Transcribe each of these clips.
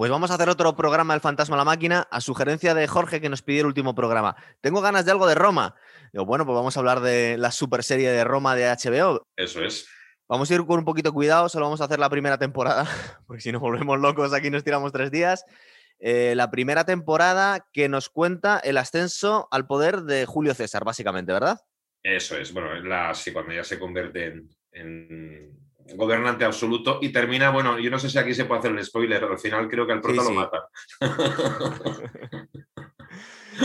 pues vamos a hacer otro programa del Fantasma a la Máquina a sugerencia de Jorge que nos pidió el último programa. Tengo ganas de algo de Roma. Digo, bueno, pues vamos a hablar de la super serie de Roma de HBO. Eso es. Vamos a ir con un poquito de cuidado, solo vamos a hacer la primera temporada, porque si nos volvemos locos aquí nos tiramos tres días. Eh, la primera temporada que nos cuenta el ascenso al poder de Julio César, básicamente, ¿verdad? Eso es, bueno, la, sí, cuando ya se convierte en, gobernante absoluto y termina, bueno, yo no sé si aquí se puede hacer el spoiler, al final creo que al prota lo mata.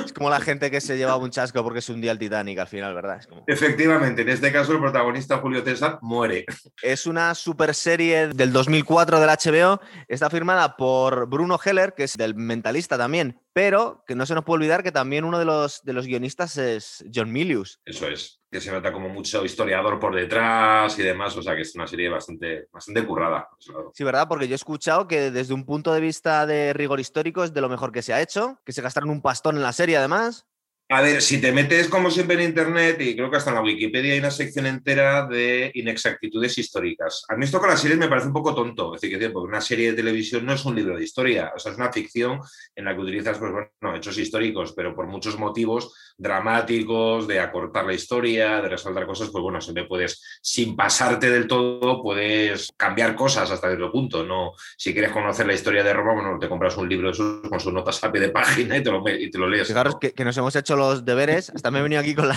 Es como la gente que se lleva un chasco porque es un día el Titanic al final, ¿verdad? Efectivamente, en este caso el protagonista Julio César muere. Es una super serie del 2004 del HBO. Está firmada por Bruno Heller, que es del Mentalista también, pero que no se nos puede olvidar que también uno de los, de los guionistas es John Milius. Eso es, que se nota como mucho historiador por detrás y demás, o sea que es una serie bastante, bastante currada. Sí, ¿verdad? Porque yo he escuchado que desde un punto de vista de rigor histórico es de lo mejor que se ha hecho, que se gastaron un pastón en la serie además. A ver, si te metes como siempre en Internet, y creo que hasta en la Wikipedia hay una sección entera de inexactitudes históricas. A mí esto con las series me parece un poco tonto, es decir, porque una serie de televisión no es un libro de historia, o sea, es una ficción en la que utilizas, pues bueno, hechos históricos, pero por muchos motivos dramáticos, de acortar la historia, de resaltar cosas, pues bueno, siempre puedes, sin pasarte del todo, puedes cambiar cosas hasta cierto punto, ¿no? Si quieres conocer la historia de Roma, bueno, te compras un libro de esos con sus notas a pie de página y te lo, y te lo lees. Fijaros que, que nos hemos hecho los deberes, hasta me he venido aquí con,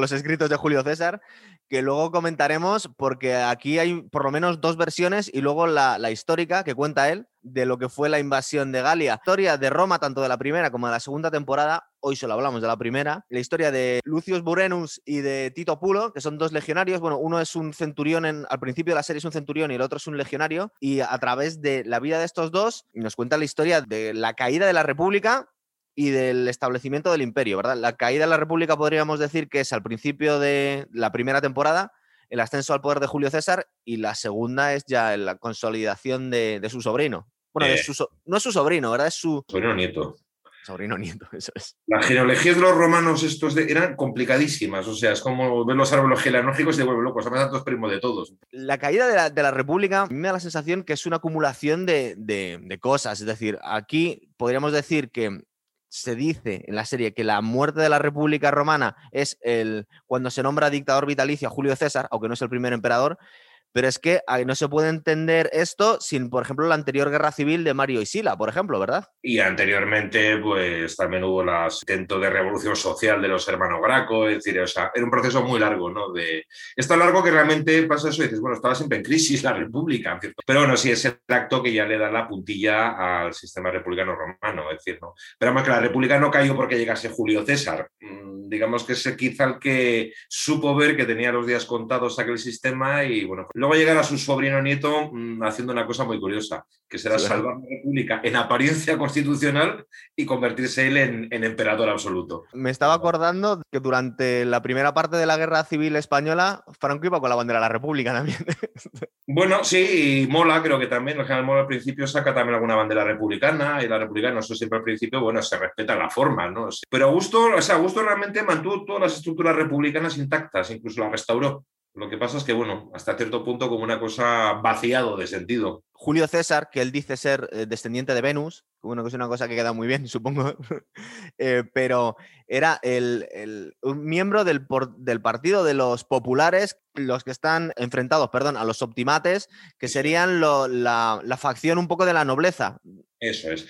los escritos de Julio César, que luego comentaremos porque aquí hay por lo menos dos versiones y luego la, la histórica que cuenta él de lo que fue la invasión de Galia. Historia de Roma, tanto de la primera como de la segunda temporada. Hoy solo hablamos de la primera. La historia de Lucius Burenus y de Tito Pulo, que son dos legionarios. Bueno, uno es un centurión, en, al principio de la serie es un centurión y el otro es un legionario. Y a través de la vida de estos dos nos cuenta la historia de la caída de la República y del establecimiento del imperio, ¿verdad? La caída de la República podríamos decir que es al principio de la primera temporada, el ascenso al poder de Julio César, y la segunda es ya la consolidación de, su sobrino. Bueno, eh. no es su sobrino, ¿verdad? Es su... Sobrino nieto. Sobrino nieto, eso es. Las genealogías de los romanos estos eran complicadísimas, o sea, es como ver los árboles genealógicos y te vuelve locos, además tantos primos de todos. La caída de la, de la, República me da la sensación que es una acumulación de, de cosas, es decir, aquí podríamos decir que se dice en la serie que la muerte de la República Romana es el cuando se nombra dictador vitalicio a Julio César, aunque no es el primer emperador, pero es que no se puede entender esto sin, por ejemplo, la anterior guerra civil de Mario y Sila, por ejemplo, ¿verdad? Y anteriormente, pues también hubo el intento de revolución social de los hermanos Graco, es decir, o sea, era un proceso muy largo, ¿no? De... Es tan largo que realmente pasa eso y dices, bueno, estaba siempre en crisis la República, ¿cierto? Pero bueno, sí es el acto que ya le da la puntilla al sistema republicano romano, es decir, ¿no? Pero además que la República no cayó porque llegase Julio César. Mm, digamos que es quizá el que supo ver que tenía los días contados aquel sistema y, bueno, Luego llegará su sobrino nieto mm, haciendo una cosa muy curiosa, que será salvar la República en apariencia constitucional y convertirse él en, emperador absoluto. Me estaba acordando que durante la primera parte de la Guerra Civil Española, Franco iba con la bandera de la República también. bueno, sí, y Mola creo que también, el general Mola al principio saca también alguna bandera republicana, y la republicana, eso siempre al principio, bueno, se respeta la forma, ¿no? Pero Augusto, o sea, Augusto realmente mantuvo todas las estructuras republicanas intactas, incluso la restauró. Lo que pasa es que, bueno, hasta cierto punto como una cosa vaciado de sentido. Julio César, que él dice ser eh, descendiente de Venus, bueno, que es una cosa que queda muy bien, supongo, eh, pero era el, un miembro del, del, partido de los populares, los que están enfrentados, perdón, a los optimates, que serían la, la, facción un poco de la nobleza. Eso es.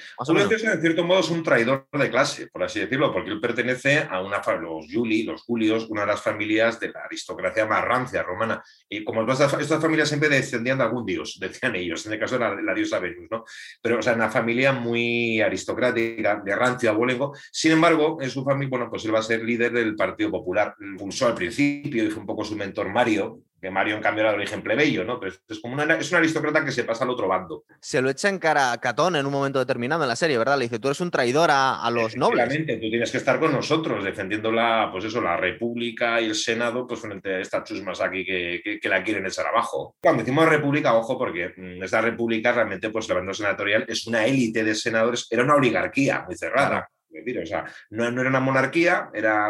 César, en cierto modo, es un traidor de clase, por así decirlo, porque él pertenece a una los Juli, los Julios, una de las familias de la aristocracia más rancia romana. Y como todas estas, familias siempre descendían de algún dios, decían ellos, en el caso de la, diosa Venus, ¿no? Pero, o sea, una familia muy aristocrática, de rancio abolengo. Sin embargo, en su familia, bueno, pues él va a ser líder del Partido Popular. Pulsó al principio y fue un poco su mentor Mario, que Mario en cambio era de origen plebeyo, ¿no? Pero es como una, es un aristócrata que se pasa al otro bando. Se lo echa en cara a Catón en un momento determinado en la serie, ¿verdad? Le dice, tú eres un traidor a, los nobles. tú tienes que estar con nosotros defendiendo la, pues eso, la República y el Senado, pues frente a estas chusmas aquí que, que, la quieren echar abajo. Cuando decimos República, ojo, porque mm, esta República realmente, pues la banda senatorial es una élite de senadores, era una oligarquía muy cerrada. o sea, no, no, era una monarquía, era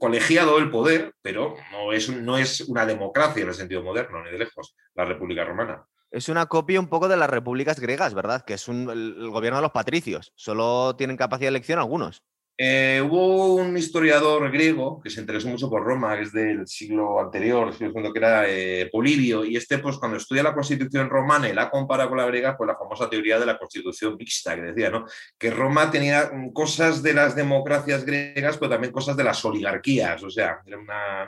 colegiado el poder, pero no es, no es una democracia en el sentido moderno, ni de lejos, la República Romana. Es una copia un poco de las repúblicas griegas, ¿verdad? Que es el gobierno de los patricios. Solo tienen capacidad de elección algunos. Eh, hubo un historiador griego que se interesó mucho por Roma, que es del siglo anterior, que era eh, Polibio, y este, pues cuando estudia la constitución romana y la compara con la griega, pues la famosa teoría de la constitución mixta, que decía, ¿no? Que Roma tenía cosas de las democracias griegas, pero también cosas de las oligarquías, o sea, no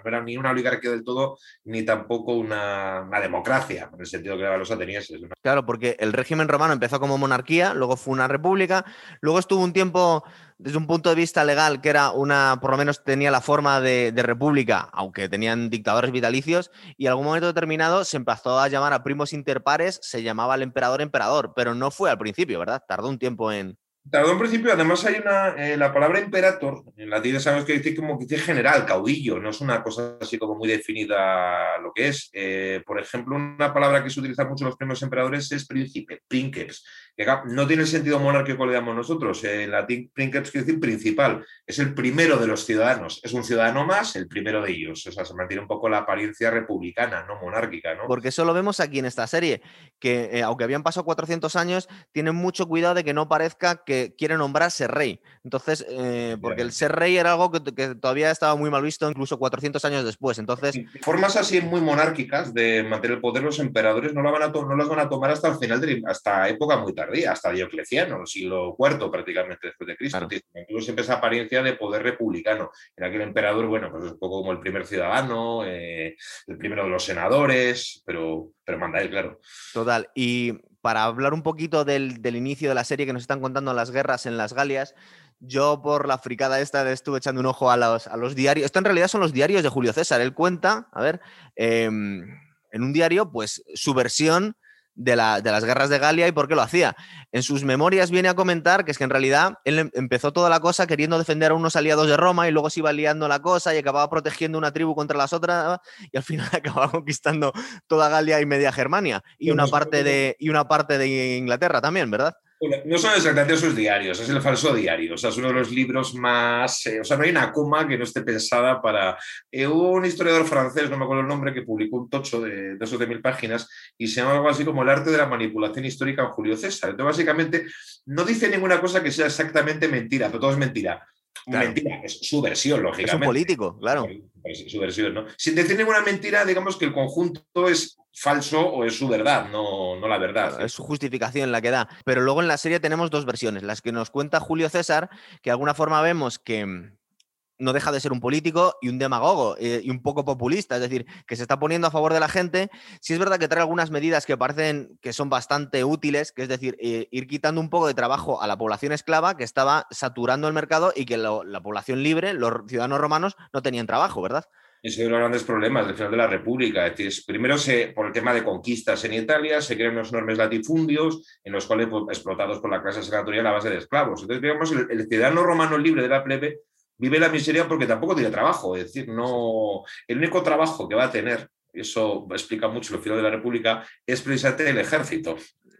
era ni una oligarquía del todo, ni tampoco una, democracia, en el sentido que eran los atenienses. Claro, porque el régimen romano empezó como monarquía, luego fue una república, luego estuvo un tiempo desde un punto de vista legal, que era una, por lo menos tenía la forma de, república, aunque tenían dictadores vitalicios, y en algún momento determinado se empezó a llamar a primos interpares, se llamaba el emperador emperador, pero no fue al principio, ¿verdad? Tardó un tiempo en, Tardó en principio, además hay una, eh, la palabra imperator, en latín sabemos que dice como que dice general, caudillo, no es una cosa así como muy definida lo que es. Eh, por ejemplo, una palabra que se utiliza mucho en los primeros emperadores es príncipe, princeps, que no tiene sentido monárquico le damos nosotros. En latín princeps quiere decir principal, es el primero de los ciudadanos, es un ciudadano más, el primero de ellos. O sea, se mantiene un poco la apariencia republicana, no monárquica, ¿no? Porque eso lo vemos aquí en esta serie, que eh, aunque habían pasado 400 años, tienen mucho cuidado de que no parezca que quiere nombrarse rey. Entonces, eh, porque el ser rey era algo que, todavía estaba muy mal visto, incluso 400 años después. Entonces, formas así muy monárquicas de mantener el poder, los emperadores no, la van a no las van a tomar hasta el final, de, hasta época muy tardía, hasta Diocleciano, siglo IV prácticamente después de Cristo. Incluso siempre esa apariencia de poder republicano. En aquel emperador, bueno, pues es un poco como el primer ciudadano, eh, el primero de los senadores, pero, pero manda él, claro. Total. Y para hablar un poquito del, inicio de la serie que nos están contando las guerras en las Galias, yo por la fricada esta estuve echando un ojo a los, diarios. Esto en realidad son los diarios de Julio César. Él cuenta, a ver, em, en un diario, pues su versión de, las guerras de Galia y por qué lo hacía. En sus memorias viene a comentar que es que en realidad él em, empezó toda la cosa queriendo defender a unos aliados de Roma y luego se iba liando la cosa y acababa protegiendo una tribu contra las otras y al final acababa conquistando toda Galia y media Germania y una parte de, y una parte de Inglaterra también, ¿verdad? No son exactamente sus diarios, es el falso diario. O es uno de los libros más. Eh, o sea, no hay una coma que no esté pensada para. Eh, un historiador francés, no me acuerdo el nombre, que publicó un tocho de, de esos de mil páginas y se llama algo así como El arte de la manipulación histórica en Julio César. Entonces, básicamente, no dice ninguna cosa que sea exactamente mentira, pero todo es mentira. Mentira, es su versión, lógicamente. Es un político, claro. su versión, ¿no? Sin decir ninguna mentira, digamos que el conjunto es falso o es su verdad, no, no la verdad. Es su justificación la que da. Pero luego en la serie tenemos dos versiones. Las que nos cuenta Julio César, que de alguna forma vemos que no deja de ser un político y un demagogo eh, y un poco populista, es decir, que se está poniendo a favor de la gente. Sí es verdad que trae algunas medidas que parecen que son bastante útiles, que es decir, eh, ir quitando un poco de trabajo a la población esclava que estaba saturando el mercado y que la población libre, los ciudadanos romanos, no tenían trabajo, ¿verdad? Es uno de los grandes problemas del final de la República. Es decir, primero, se, por el tema de conquistas en Italia, se crean unos enormes latifundios en los cuales, pues, explotados por la clase senatorial a base de esclavos. Entonces, digamos, el ciudadano romano libre de la plebe vive la miseria porque tampoco tiene trabajo. Es decir, no, el único trabajo que va a tener, eso explica mucho el final de la República, es precisamente el ejército.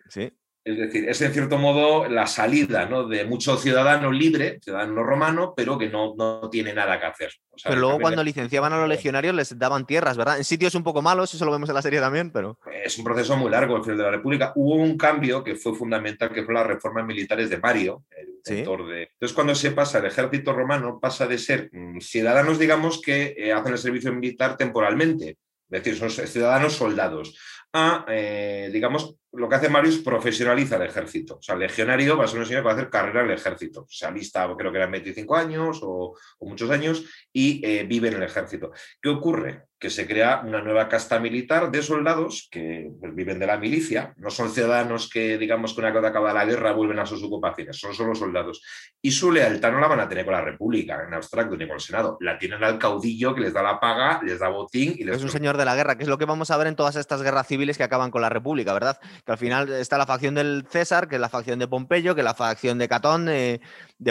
Sí. Es decir, es en cierto modo la salida ¿no? de mucho ciudadano libre, ciudadano romano, pero que no, no tiene nada que hacer. pero luego cuando licenciaban a los legionarios les daban tierras, ¿verdad? En sitios un poco malos, eso lo vemos en la serie también, pero... Es un proceso muy largo el final de la República. Hubo un cambio que fue fundamental, que fue las reformas militares de Mario, el de... Entonces, cuando se pasa el ejército romano, pasa de ser mm, ciudadanos, digamos, que eh, hacen el servicio militar temporalmente, es decir, son ciudadanos soldados, a, eh, digamos, lo que hace Mario es profesionaliza el ejército. O sea, el legionario va a ser un señor que va a hacer carrera en el ejército. Se alista, creo que eran 25 años o, muchos años, y eh, vive en el ejército. ¿Qué ocurre? Que se crea una nueva casta militar de soldados que pues, viven de la milicia. No son ciudadanos que, digamos, que una vez acaba la guerra vuelven a sus ocupaciones, son solo soldados. Y su lealtad no la van a tener con la República, en abstracto, ni con el Senado. La tienen al caudillo que les da la paga, les da botín y les... Es un señor de la guerra, que es lo que vamos a ver en todas estas guerras civiles que acaban con la República, ¿verdad? Que al final está la facción del César, que es la facción de Pompeyo, que es la facción de Catón, de,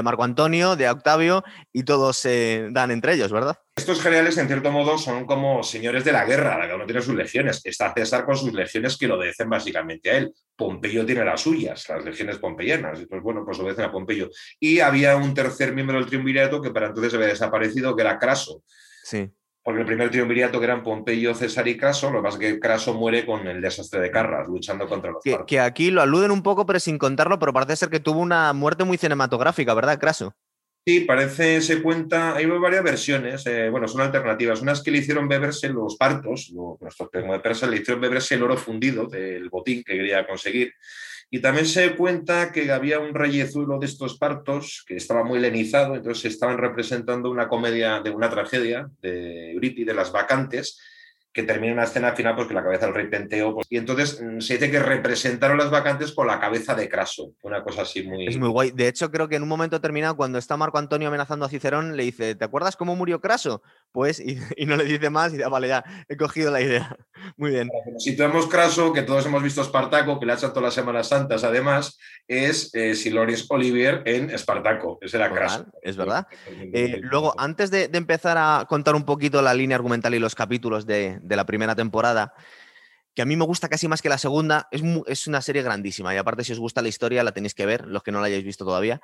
Marco Antonio, de Octavio, y todos se dan entre ellos, ¿verdad? Estos generales, en cierto modo, son como señores de la guerra, cada uno tiene sus legiones. Está César con sus legiones que lo obedecen básicamente a él. Pompeyo tiene las suyas, las legiones pompeyanas. Y pues bueno, pues obedecen a Pompeyo. Y había un tercer miembro del triunvirato que para entonces había desaparecido, que era Craso. Sí Porque el primer triunvirato que eran Pompeyo, César y Craso, lo que pasa es que Craso muere con el desastre de Carras, luchando contra los que, que aquí lo aluden un poco, pero sin contarlo, pero parece ser que tuvo una muerte muy cinematográfica, ¿verdad, Craso? Sí, parece, se cuenta, hay varias versiones, eh, bueno, son alternativas. Unas que le hicieron beberse los partos, nuestros de persa le hicieron beberse el oro fundido del botín que quería conseguir. Y también se cuenta que había un reyezuelo de estos partos que estaba muy lenizado, entonces estaban representando una comedia de una tragedia de Eurípides, Las Vacantes, que termina una escena final pues que la cabeza del rey Penteo pues, y entonces mm, se dice que representaron las vacantes con la cabeza de Craso, una cosa así muy... Es muy guay. De hecho, creo que en un momento determinado, cuando está Marco Antonio amenazando a Cicerón, le dice, ¿te acuerdas cómo murió Craso? Pues, y, no le dice más y dice, ah, vale, ya, he cogido la idea. Muy bien. Si tenemos Craso, que todos hemos visto Espartaco, que le ha hecho todas las Semanas Santas, además, es eh, Siloris Olivier en Espartaco. Ese era Craso. Es verdad. Eh, luego, antes de empezar a contar un poquito la línea argumental y los capítulos de, de la primera temporada, que a mí me gusta casi más que la segunda. Es, es, una serie grandísima y aparte si os gusta la historia la tenéis que ver, los que no la hayáis visto todavía.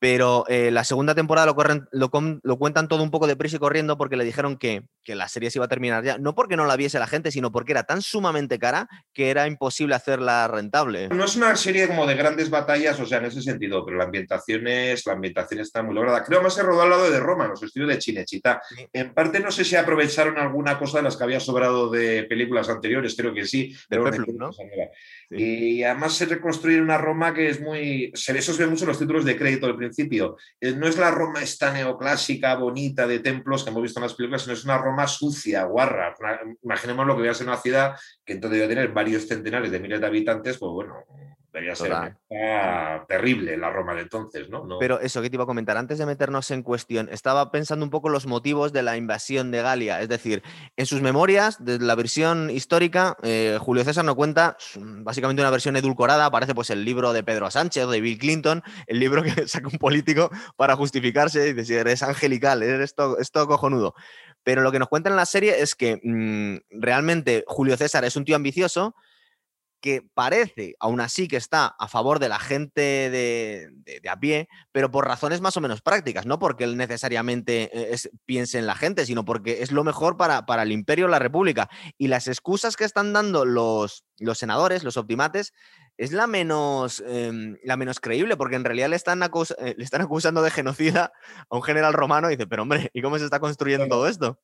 Pero eh, la segunda temporada lo, corren, lo, lo, cuentan todo un poco deprisa y corriendo porque le dijeron que, que, la serie se iba a terminar ya. No porque no la viese la gente, sino porque era tan sumamente cara que era imposible hacerla rentable. No es una serie como de grandes batallas, o sea, en ese sentido, pero la ambientación, es, la ambientación está muy lograda. Creo más se rodó al lado de Roma, en los estudios de Chinechita. En parte no sé si aprovecharon alguna cosa de las que había sobrado de películas anteriores, creo que sí. Pero ¿no? Y además se reconstruye una Roma que es muy... Eso se ve mucho en los títulos de crédito al principio. Eh, no es la Roma esta neoclásica, bonita, de templos que hemos visto en las películas, sino es una Roma sucia, guarra. Imaginemos lo que voy a ser una ciudad que entonces debe tener varios centenares de miles de habitantes, pues bueno, Debería ser terrible la Roma de entonces, ¿no? Pero eso que te iba a comentar, antes de meternos en cuestión, estaba pensando un poco los motivos de la invasión de Galia. Es decir, en sus memorias, de la versión histórica, eh, Julio César no cuenta básicamente una versión edulcorada. Aparece pues el libro de Pedro Sánchez o de Bill Clinton, el libro que saca un político para justificarse y decir, eres angelical, eres todo, cojonudo. Pero lo que nos cuentan en la serie es que mm, realmente Julio César es un tío ambicioso que parece, aún así, que está a favor de la gente de, a pie, pero por razones más o menos prácticas, no porque él necesariamente eh, piense en la gente, sino porque es lo mejor para, para el imperio, la república. Y las excusas que están dando los, los senadores, los optimates, es la menos, em, la menos creíble, porque en realidad le están, eh, le están acusando de genocida a un general romano y dice, pero hombre, ¿y cómo se está construyendo todo esto?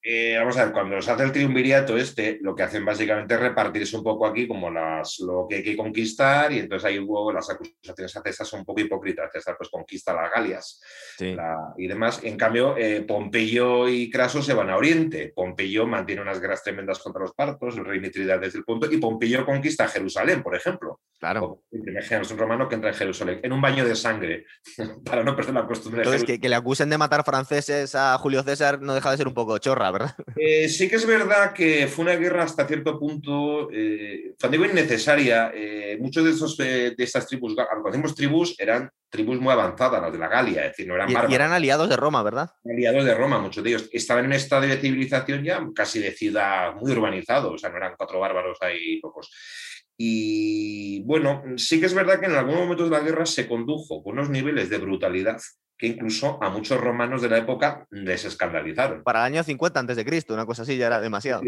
Eh, vamos a ver, cuando se hace el triunvirato este, lo que hacen básicamente es repartirse un poco aquí como las, lo que hay que conquistar y entonces ahí hubo las acusaciones a César son un poco hipócritas. César pues conquista las Galias y demás. En cambio, eh, Pompeyo y Craso se van a Oriente. Pompeyo mantiene unas guerras tremendas contra los partos, el rey Mitridates desde el punto, y Pompeyo conquista Jerusalén, por ejemplo. Claro. Primer un romano que entra en Jerusalén, en un baño de sangre, para no perder la costumbre. Entonces, que, que, le acusen de matar franceses a Julio César no deja de ser un poco chorra, ¿verdad? Eh, sí que es verdad que fue una guerra hasta cierto punto, eh, digo innecesaria. Eh, muchos de, esos, de estas tribus, cuando decimos tribus, eran tribus muy avanzadas, las de la Galia, es decir, no eran y, y eran aliados de Roma, ¿verdad? Aliados de Roma, muchos de ellos. Estaban en un estado de civilización ya casi de ciudad muy urbanizado, o sea, no eran cuatro bárbaros ahí pocos. Y bueno, sí que es verdad que en algún momento de la guerra se condujo con unos niveles de brutalidad que incluso a muchos romanos de la época les escandalizaron. Para el año 50 antes de Cristo, una cosa así ya era demasiado.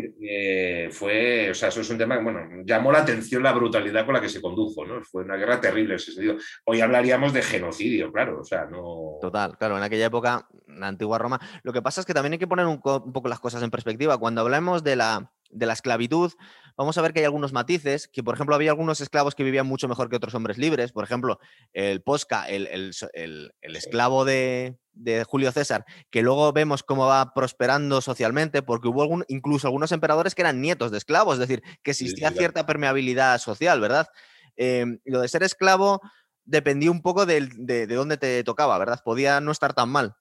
fue, o sea, eso es un tema que, bueno, llamó la atención la brutalidad con la que se condujo, ¿no? Fue una guerra terrible en ese sentido. Hoy hablaríamos de genocidio, claro, o sea, no... Total, claro, en aquella época, la antigua Roma. Lo que pasa es que también hay que poner un, un poco las cosas en perspectiva. Cuando hablamos de la de la esclavitud, vamos a ver que hay algunos matices, que por ejemplo había algunos esclavos que vivían mucho mejor que otros hombres libres, por ejemplo, el Posca, el, esclavo de, Julio César, que luego vemos cómo va prosperando socialmente, porque hubo algún, incluso algunos emperadores que eran nietos de esclavos, es decir, que existía cierta permeabilidad social, ¿verdad? Em, lo de ser esclavo dependía un poco de, de dónde te tocaba, ¿verdad? Podía no estar tan mal.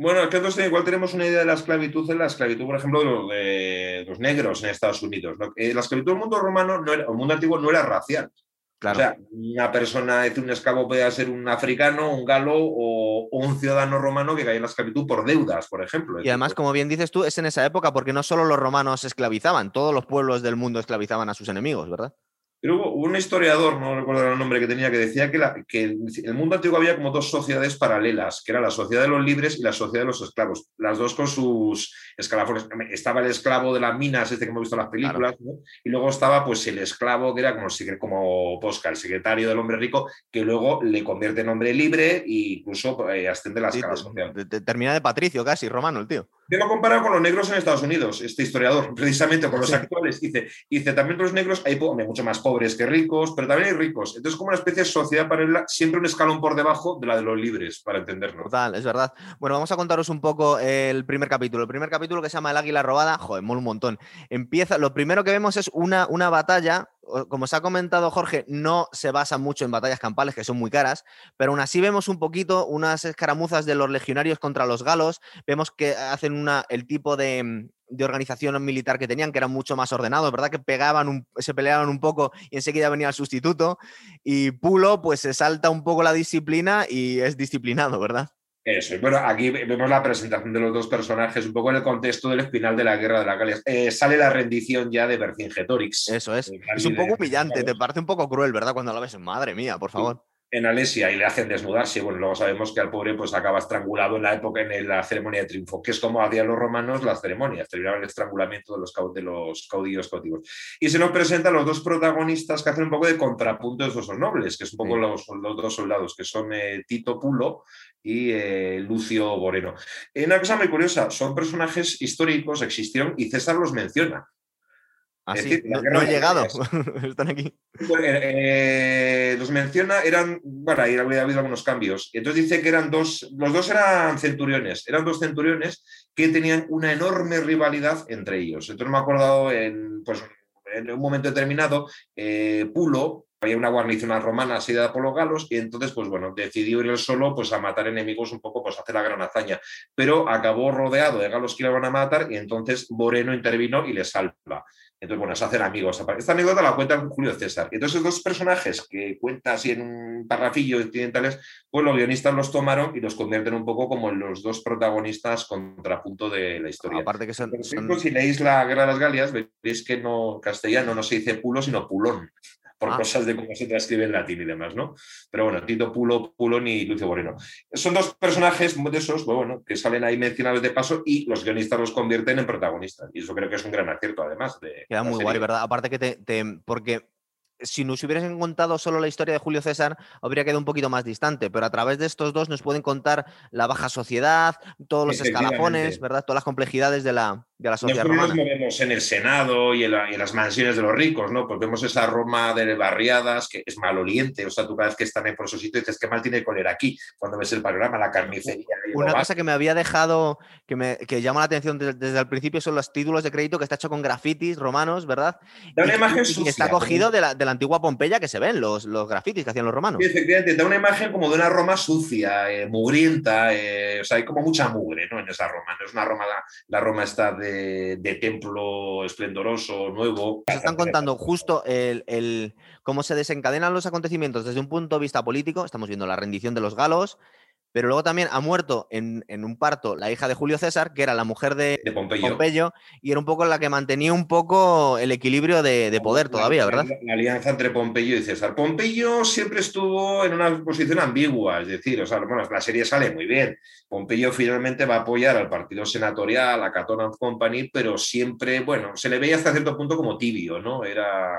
Bueno, es que entonces igual tenemos una idea de la esclavitud en la esclavitud, por ejemplo, de los, negros en Estados Unidos. La esclavitud del mundo romano, no era, el mundo antiguo no era racial. Claro. O sea, una persona, un esclavo podía ser un africano, un galo o, un ciudadano romano que caía en la esclavitud por deudas, por ejemplo. Y además, como bien dices tú, es en esa época porque no solo los romanos esclavizaban, todos los pueblos del mundo esclavizaban a sus enemigos, ¿verdad? Pero hubo un historiador, no recuerdo el nombre que tenía, que decía que, que en el mundo antiguo había como dos sociedades paralelas, que era la sociedad de los libres y la sociedad de los esclavos, las dos con sus escalafones. Estaba el esclavo de las minas, este que hemos visto en las películas, y luego estaba pues el esclavo que era como, como Posca, el secretario del hombre rico, que luego le convierte en hombre libre e incluso eh, asciende la escala social. Termina de patricio casi, romano el tío. Yo lo comparo con los negros en Estados Unidos, este historiador, precisamente con los actuales. Dice, dice, también los negros hay mucho más pobres que ricos, pero también hay ricos. Entonces, como una especie de sociedad paralela, siempre un escalón por debajo de la de los libres, para entenderlo. Total, es verdad. Bueno, vamos a contaros un poco el primer capítulo. El primer capítulo que se llama El águila robada, joder, mola un montón. Empieza, lo primero que vemos es una, una batalla como se ha comentado Jorge, no se basa mucho en batallas campales, que son muy caras, pero aún así vemos un poquito unas escaramuzas de los legionarios contra los galos, vemos que hacen una, el tipo de, organización militar que tenían, que eran mucho más ordenados, ¿verdad? Que pegaban, se peleaban un poco y enseguida venía el sustituto, y Pulo pues se salta un poco la disciplina y es disciplinado, ¿verdad? Eso, bueno, aquí vemos la presentación de los dos personajes, un poco en el contexto del final de la Guerra de la Galia. Eh, sale la rendición ya de Vercingetorix. Eso es. Es un poco humillante, te parece un poco cruel, ¿verdad? Cuando lo ves, madre mía, por favor en Alesia y le hacen desnudarse. Bueno, luego sabemos que al pobre pues acaba estrangulado en la época en la ceremonia de triunfo, que es como hacían los romanos las ceremonias, terminaban el estrangulamiento de los, de los caudillos cautivos. Y se nos presentan los dos protagonistas que hacen un poco de contrapunto de esos nobles, que es un poco los, los, dos soldados, que son eh, Tito Pulo y eh, Lucio Boreno. Una cosa muy curiosa, son personajes históricos, existieron y César los menciona. Así, no, he llegado, están aquí. Pues, eh, los menciona, eran, bueno, ahí había habido algunos cambios. Entonces dice que eran dos, los dos eran centuriones, eran dos centuriones que tenían una enorme rivalidad entre ellos. Entonces me he acordado en, pues, en un momento determinado, eh, Pulo, había una guarnición romana asediada por los galos y entonces, pues bueno, decidió ir él solo pues, a matar enemigos un poco, pues a hacer la gran hazaña. Pero acabó rodeado de galos que le van a matar y entonces Moreno intervino y le salva. Entonces, bueno, se hacen amigos. Esta anécdota la cuenta Julio César. Entonces, esos dos personajes que cuenta así en un parrafillo occidentales, pues los guionistas los tomaron y los convierten un poco como en los dos protagonistas contrapunto de la historia. Aparte que son, si leéis La Guerra de las Galias, veréis que no castellano no se dice pulo, sino pulón por ah. cosas de cómo se transcribe en latín y demás, ¿no? Pero bueno, Tito Pulo, Pulón y Lucio Moreno. Son dos personajes de esos, pues bueno, que salen ahí mencionados de paso y los guionistas los convierten en protagonistas. Y eso creo que es un gran acierto, además. De Queda muy guay, ¿verdad? Aparte que te, porque si nos hubieran contado solo la historia de Julio César, habría quedado un poquito más distante, pero a través de estos dos nos pueden contar la baja sociedad, todos los escalafones, ¿verdad? Todas las complejidades de la, de la sociedad Nosotros nos movemos en el Senado y en, las mansiones de los ricos, ¿no? Pues vemos esa Roma de barriadas que es maloliente, o sea, tú cada vez que están por esos sitios dices, qué mal tiene que aquí, cuando ves el panorama, la carnicería. Una cosa que me había dejado, que me que llama la atención desde, el principio son los títulos de crédito que está hecho con grafitis romanos, ¿verdad? Da una imagen y, está cogido de la antigua Pompeya que se ven, los, los grafitis que hacían los romanos. Sí, efectivamente, da una imagen como de una Roma sucia, eh, mugrienta, eh, o sea, hay como mucha mugre ¿no? en esa Roma. No es una Roma, la, Roma está de, templo esplendoroso, nuevo. Se están contando justo el, cómo se desencadenan los acontecimientos desde un punto de vista político. Estamos viendo la rendición de los galos, pero luego también ha muerto en, un parto la hija de Julio César, que era la mujer de, Pompeyo. y era un poco la que mantenía un poco el equilibrio de, poder todavía, ¿verdad? La, alianza entre Pompeyo y César. Pompeyo siempre estuvo en una posición ambigua, es decir, o sea, bueno, la serie sale muy bien. Pompeyo finalmente va a apoyar al partido senatorial, a Catón Company, pero siempre, bueno, se le veía hasta cierto punto como tibio, ¿no? Era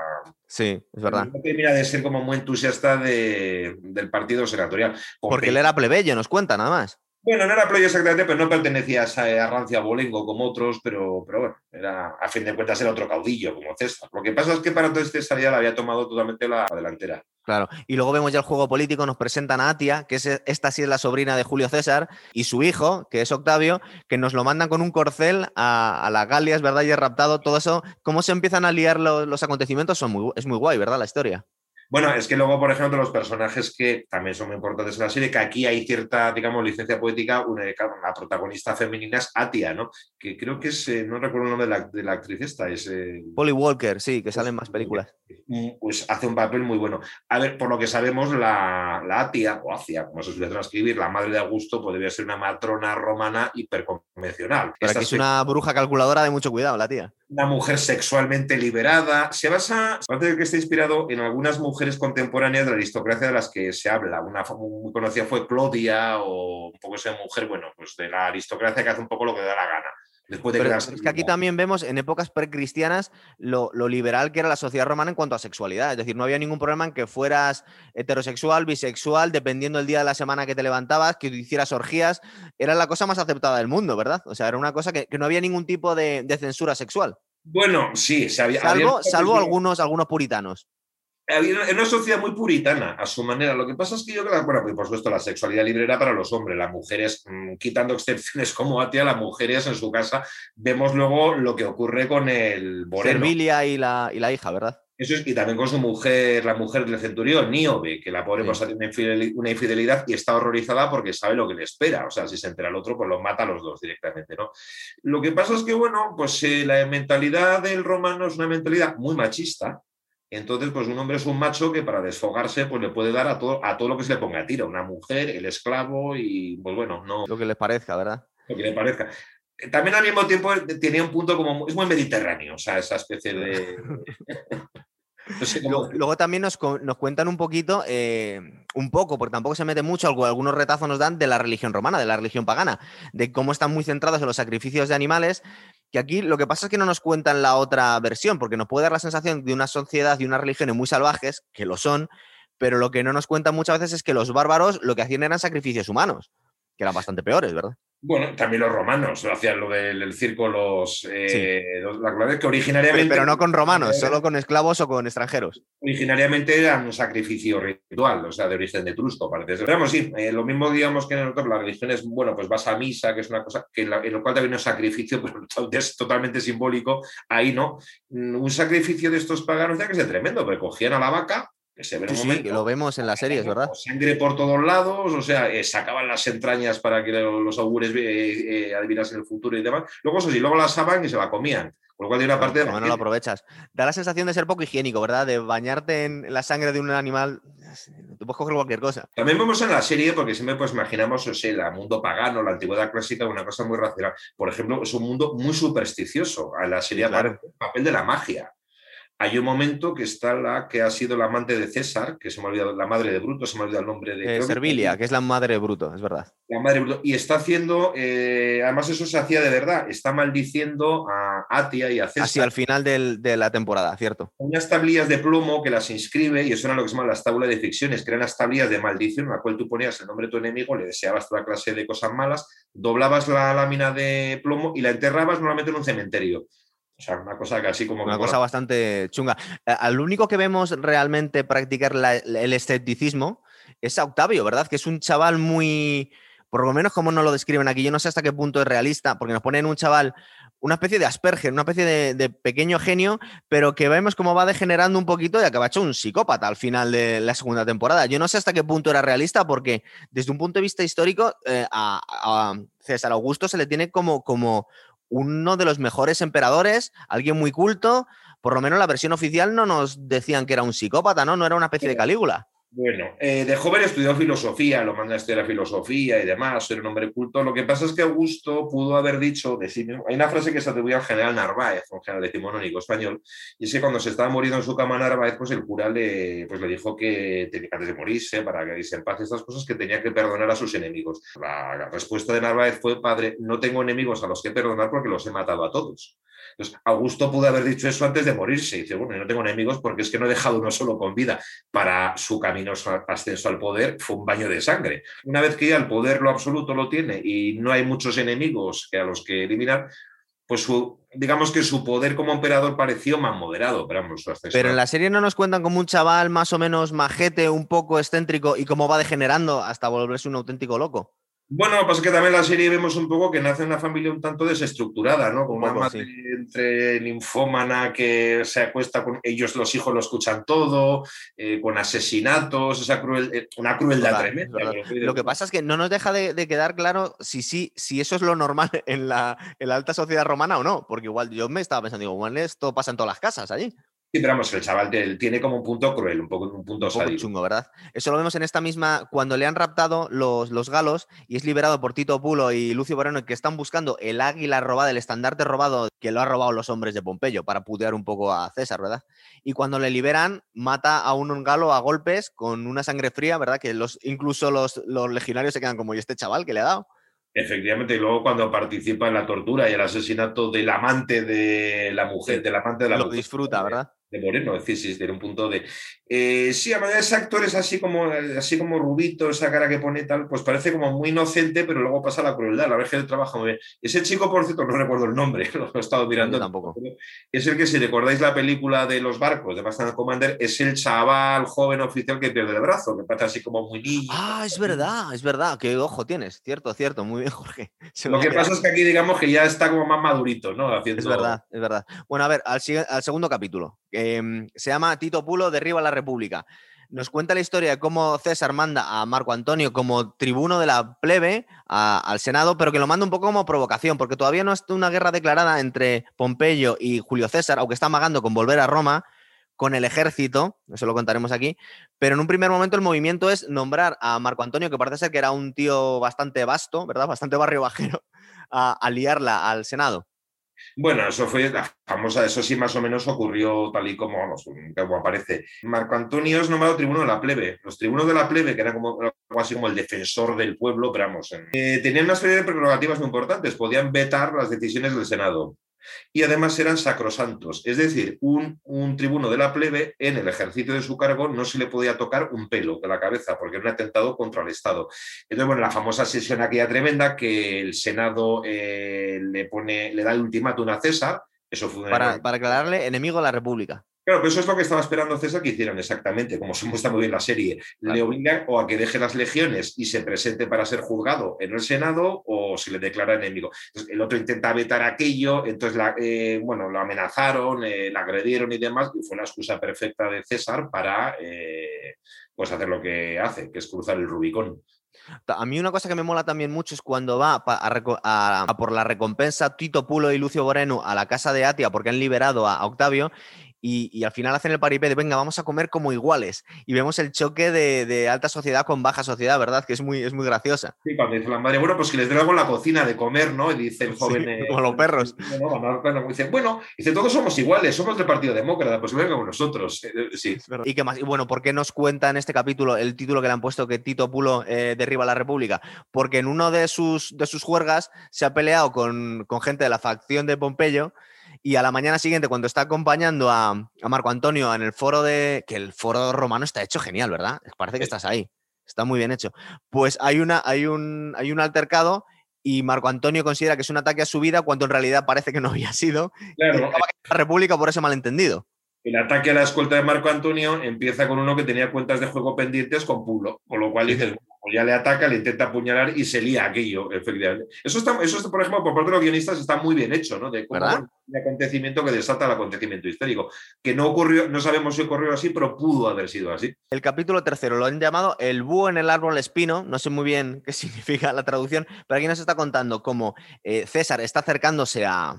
Sí, es verdad. No termina de ser como muy entusiasta del partido senatorial. Porque él era plebeyo, nos cuenta nada más. Bueno, no era plebeyo exactamente, pero no pertenecía a, Rancia Bolengo como otros, pero, pero bueno, era, a fin de cuentas era otro caudillo como César. Lo que pasa es que para entonces César ya le había tomado totalmente la delantera. Claro, y luego vemos ya el juego político, nos presentan a Atia, que es, esta sí es la sobrina de Julio César, y su hijo, que es Octavio, que nos lo mandan con un corcel a, a las Galias, ¿verdad? Y es raptado, todo eso. ¿Cómo se empiezan a liar los, acontecimientos? Son muy, es muy guay, ¿verdad? La historia. Bueno, es que luego, por ejemplo, los personajes que también son muy importantes en la serie, que aquí hay cierta, digamos, licencia poética, una, la protagonista femenina es Atia, ¿no? Que creo que es, eh, no recuerdo el nombre de la, actriz esta, es... Polly Walker, sí, que sale en más películas. mm, pues hace un papel muy bueno. A ver, por lo que sabemos, la, la Atia, o Acia, como se suele transcribir, la madre de Augusto, podría ser una matrona romana Pero aquí es una bruja calculadora de mucho cuidado, la tía. Una mujer sexualmente liberada. Se basa, aparte de que está inspirado en algunas mujeres contemporáneas de la aristocracia de las que se habla. Una muy conocida fue Claudia, o un poco esa mujer, bueno, pues de la aristocracia que hace un poco lo que da la gana. Después de Pero quedarse es que aquí también vemos en épocas precristianas lo, lo liberal que era la sociedad romana en cuanto a sexualidad. Es decir, no había ningún problema en que fueras heterosexual, bisexual, dependiendo del día de la semana que te levantabas, que hicieras orgías. Era la cosa más aceptada del mundo, ¿verdad? O sea, era una cosa que, que no había ningún tipo de, de censura sexual. Bueno, sí, se había, había- Salvo, salvo algunos, algunos puritanos. Había una sociedad muy puritana a su manera. Lo que pasa es que yo creo bueno, pues, por supuesto, la sexualidad libre era para los hombres. Las mujeres, mm, quitando excepciones como Atia, las mujeres en su casa, vemos luego lo que ocurre con el Moreno. Servilia y la, y la hija, ¿verdad? Eso es, y también con su mujer, la mujer del centurión, Níobe, que la pobre Sí. pues, infideli- una infidelidad y está horrorizada porque sabe lo que le espera. O sea, si se entera el otro, pues los mata a los dos directamente, ¿no? Lo que pasa es que, bueno, pues eh, la mentalidad del romano es una mentalidad muy machista. Entonces, pues un hombre es un macho que para desfogarse, pues le puede dar a todo, a todo lo que se le ponga a tiro. Una mujer, el esclavo y, pues bueno, no Lo que les parezca, ¿verdad? lo que le parezca. Eh, También al mismo tiempo eh, tenía un punto como, es muy mediterráneo, o sea, esa especie de... No sé cómo- Luego, luego también nos, nos cuentan un poquito, eh, un poco, porque tampoco se mete mucho, algunos retazos nos dan de la religión romana, de la religión pagana, de cómo están muy centrados en los sacrificios de animales, que aquí lo que pasa es que no nos cuentan la otra versión, porque nos puede dar la sensación de una sociedad y unas religiones muy salvajes, que lo son, pero lo que no nos cuentan muchas veces es que los bárbaros lo que hacían eran sacrificios humanos, que eran bastante peores, ¿verdad? Bueno, también los romanos hacían lo del el circo, los, eh, los- la clave que originariamente. Pero no con romanos, Eh, solo con esclavos o con extranjeros. Originariamente eran un sacrificio ritual, o sea, de origen etrusco, parece. Pero vamos, sí, eh, lo mismo digamos que en nosotros la religión es, bueno, pues vas a misa, que es una cosa que en, la- en lo cual también un sacrificio, pero es totalmente simbólico. Ahí no. Mm, Un sacrificio de estos paganos ya que es tremendo, porque cogían a la vaca, que se ve en Sí, un sí, momento. que lo vemos en las series, ¿verdad? Sangre por todos lados, o sea, eh, sacaban las entrañas para que los augures eh, eh, adivinasen el futuro y demás. Luego, eso sí, luego la asaban y se la comían. Con lo cual, hay una parte de. Por lo lo aprovechas. Da la sensación de ser poco higiénico, ¿verdad? De bañarte en la sangre de un animal. Tú puedes coger cualquier cosa. También vemos en la serie, porque siempre pues imaginamos, o sea, el mundo pagano, la antigüedad clásica, una cosa muy racional. Por ejemplo, es un mundo muy supersticioso. A la serie Sí, claro. aparece el papel de la magia. Hay un momento que está la que ha sido la amante de César, que se me ha olvidado, la madre de Bruto, se me ha olvidado el nombre de... Eh, Servilia, que es la madre de Bruto, es verdad. La madre de Bruto. Y está haciendo, eh, además eso se hacía de verdad, está maldiciendo a Atia y a César. Así al final del- de la temporada, ¿cierto? unas tablillas de plomo que las inscribe, y eso era lo que se llama las tablas de ficciones, que eran las tablillas de maldición, en la cual tú ponías el nombre de tu enemigo, le deseabas toda clase de cosas malas, doblabas la lámina de plomo y la enterrabas normalmente en un cementerio. O sea, una cosa así como... Una que, cosa bueno, bastante chunga. Al único que vemos realmente practicar la- el escepticismo es a Octavio, ¿verdad? Que es un chaval muy. Por lo menos como nos lo describen aquí, yo no sé hasta qué punto es realista, porque nos ponen un chaval, una especie de Asperger, una especie de, de pequeño genio, pero que vemos cómo va degenerando un poquito y acaba hecho un psicópata al final de la segunda temporada. Yo no sé hasta qué punto era realista, porque desde un punto de vista histórico, eh, a, a César Augusto se le tiene como, como uno de los mejores emperadores, alguien muy culto. Por lo menos la versión oficial no nos decían que era un psicópata, ¿no? No era una especie de Calígula. Bueno, eh, de joven estudió filosofía, lo manda a estudiar filosofía y demás, era un hombre culto. Lo que pasa es que Augusto pudo haber dicho de sí mismo, hay una frase que se atribuye al general Narváez, un general decimonónico español, y es que cuando se estaba muriendo en su cama Narváez, pues el cura le, pues le dijo que antes de morirse, para que irse en paz, estas cosas, que tenía que perdonar a sus enemigos. La respuesta de Narváez fue, padre, no tengo enemigos a los que perdonar porque los he matado a todos. Entonces, Augusto pudo haber dicho eso antes de morirse. Y dice, bueno, yo no tengo enemigos porque es que no he dejado uno solo con vida. Para su camino su ascenso al poder fue un baño de sangre. Una vez que ya el poder lo absoluto lo tiene y no hay muchos enemigos que a los que eliminar, pues su, digamos que su poder como emperador pareció más moderado, pero vamos, su ascenso Pero en la serie no nos cuentan como un chaval más o menos majete, un poco excéntrico y cómo va degenerando hasta volverse un auténtico loco. Bueno, lo que pasa es que también la serie vemos un poco que nace una familia un tanto desestructurada, ¿no? Poco, una madre entre linfómana que se acuesta con ellos, los hijos lo escuchan todo, eh, con asesinatos, esa cruel, eh, una crueldad tremenda. que Lo que pasa es que no nos deja de, de quedar claro si sí, si eso es lo normal en la, en la alta sociedad romana o no. Porque igual yo me estaba pensando, digo, igual esto pasa en todas las casas allí. Sí, pero vamos, el chaval tiene como un punto cruel, un poco un punto un chungo, ¿verdad? Eso lo vemos en esta misma, cuando le han raptado los, los galos y es liberado por Tito Pulo y Lucio Moreno, que están buscando el águila robada, el estandarte robado que lo han robado los hombres de Pompeyo para putear un poco a César, ¿verdad? Y cuando le liberan, mata a un galo a golpes con una sangre fría, ¿verdad? Que los, incluso los, los legionarios se quedan como, ¿y este chaval que le ha dado? Efectivamente, y luego cuando participa en la tortura y el asesinato del amante de la mujer, del amante de la lo mujer. disfruta, ¿verdad? De Moreno, es decir, sí, tiene un punto de... Eh, sí, a manera ese actor es así como, así como rubito, esa cara que pone tal, pues parece como muy inocente, pero luego pasa la crueldad, la que él trabaja muy bien. Ese chico, por cierto, no recuerdo el nombre, lo he estado mirando. tampoco. Es el que, si recordáis la película de los barcos de Bastante Commander, es el chaval joven oficial que pierde el brazo, que pasa así como muy niño. Ah, es verdad, es verdad, qué ojo tienes, cierto, cierto, muy bien, Jorge. lo que pasa es que aquí digamos que ya está como más madurito, ¿no? Es verdad, es verdad. Bueno, a ver, al, al segundo capítulo. Em, se llama Tito Pulo derriba la República. Nos cuenta la historia de cómo César manda a Marco Antonio como tribuno de la plebe al Senado, pero que lo manda un poco como provocación, porque todavía no es una guerra declarada entre Pompeyo y Julio César, aunque está amagando con volver a Roma con el ejército, eso lo contaremos aquí, pero en un primer momento el movimiento es nombrar a Marco Antonio, que parece ser que era un tío bastante vasto, ¿verdad? Bastante barrio bajero, a liarla al Senado. Bueno, eso fue la famosa, eso sí más o menos ocurrió tal y como, aparece. Marco Antonio es nombrado tribuno de la plebe. Los tribunos de la plebe, que era como algo así como el defensor del pueblo, pero vamos, eh, tenían una serie de prerrogativas muy importantes. Podían vetar las decisiones del Senado y además eran sacrosantos, es decir, un, tribuno de la plebe en el ejercicio de su cargo no se le podía tocar un pelo de la cabeza porque era un atentado contra el Estado. Entonces, bueno, la famosa sesión aquella tremenda que el Senado eh, le, pone, le da el ultimátum a César, eso fue para, para aclararle, enemigo de la República. Claro, pero eso es lo que estaba esperando César que hicieran exactamente, como se muestra muy bien la serie. Le obligan o a que deje las legiones y se presente para ser juzgado en el Senado o se le declara enemigo. el otro intenta vetar aquello, entonces eh, bueno, lo amenazaron, eh, la agredieron y demás, y fue la excusa perfecta de César para eh, pues hacer lo que hace, que es cruzar el Rubicón. A mí una cosa que me mola también mucho es cuando va a, por la recompensa Tito Pulo y Lucio Boreno a la casa de Atia porque han liberado a Octavio y, al final hacen el paripé de, venga, vamos a comer como iguales. Y vemos el choque de, alta sociedad con baja sociedad, ¿verdad? Que es muy, es muy graciosa. Sí, cuando dice la madre, bueno, pues que les dé algo en la cocina de comer, ¿no? Y dice el joven... Eh, como los perros. dice, bueno, dice, todos somos iguales, somos del Partido Demócrata, pues venga con nosotros. Eh, eh, sí. ¿Y qué más? Y bueno, ¿por qué nos cuenta en este capítulo el título que le han puesto que Tito Pulo derriba la República? Porque en uno de sus, de sus juergas se ha peleado con, con gente de la facción de Pompeyo y a la mañana siguiente, cuando está acompañando a, Marco Antonio en el foro de. que el foro romano está hecho genial, ¿verdad? Parece que estás ahí. Está muy bien hecho. Pues hay, una, hay, un, hay un altercado y Marco Antonio considera que es un ataque a su vida cuando en realidad parece que no había sido. Claro. la República por ese malentendido. El ataque a la escolta de Marco Antonio empieza con uno que tenía cuentas de juego pendientes con Pulo, con lo cual dices, pues ya le ataca, le intenta apuñalar y se lía aquello, efectivamente. Eso, está, eso por ejemplo, por parte de los guionistas está muy bien hecho, ¿no? De cómo un acontecimiento que desata el acontecimiento histórico, que no ocurrió, no sabemos si ocurrió así, pero pudo haber sido así. El capítulo tercero lo han llamado El búho en el árbol espino, no sé muy bien qué significa la traducción, pero aquí nos está contando cómo eh, César está acercándose a,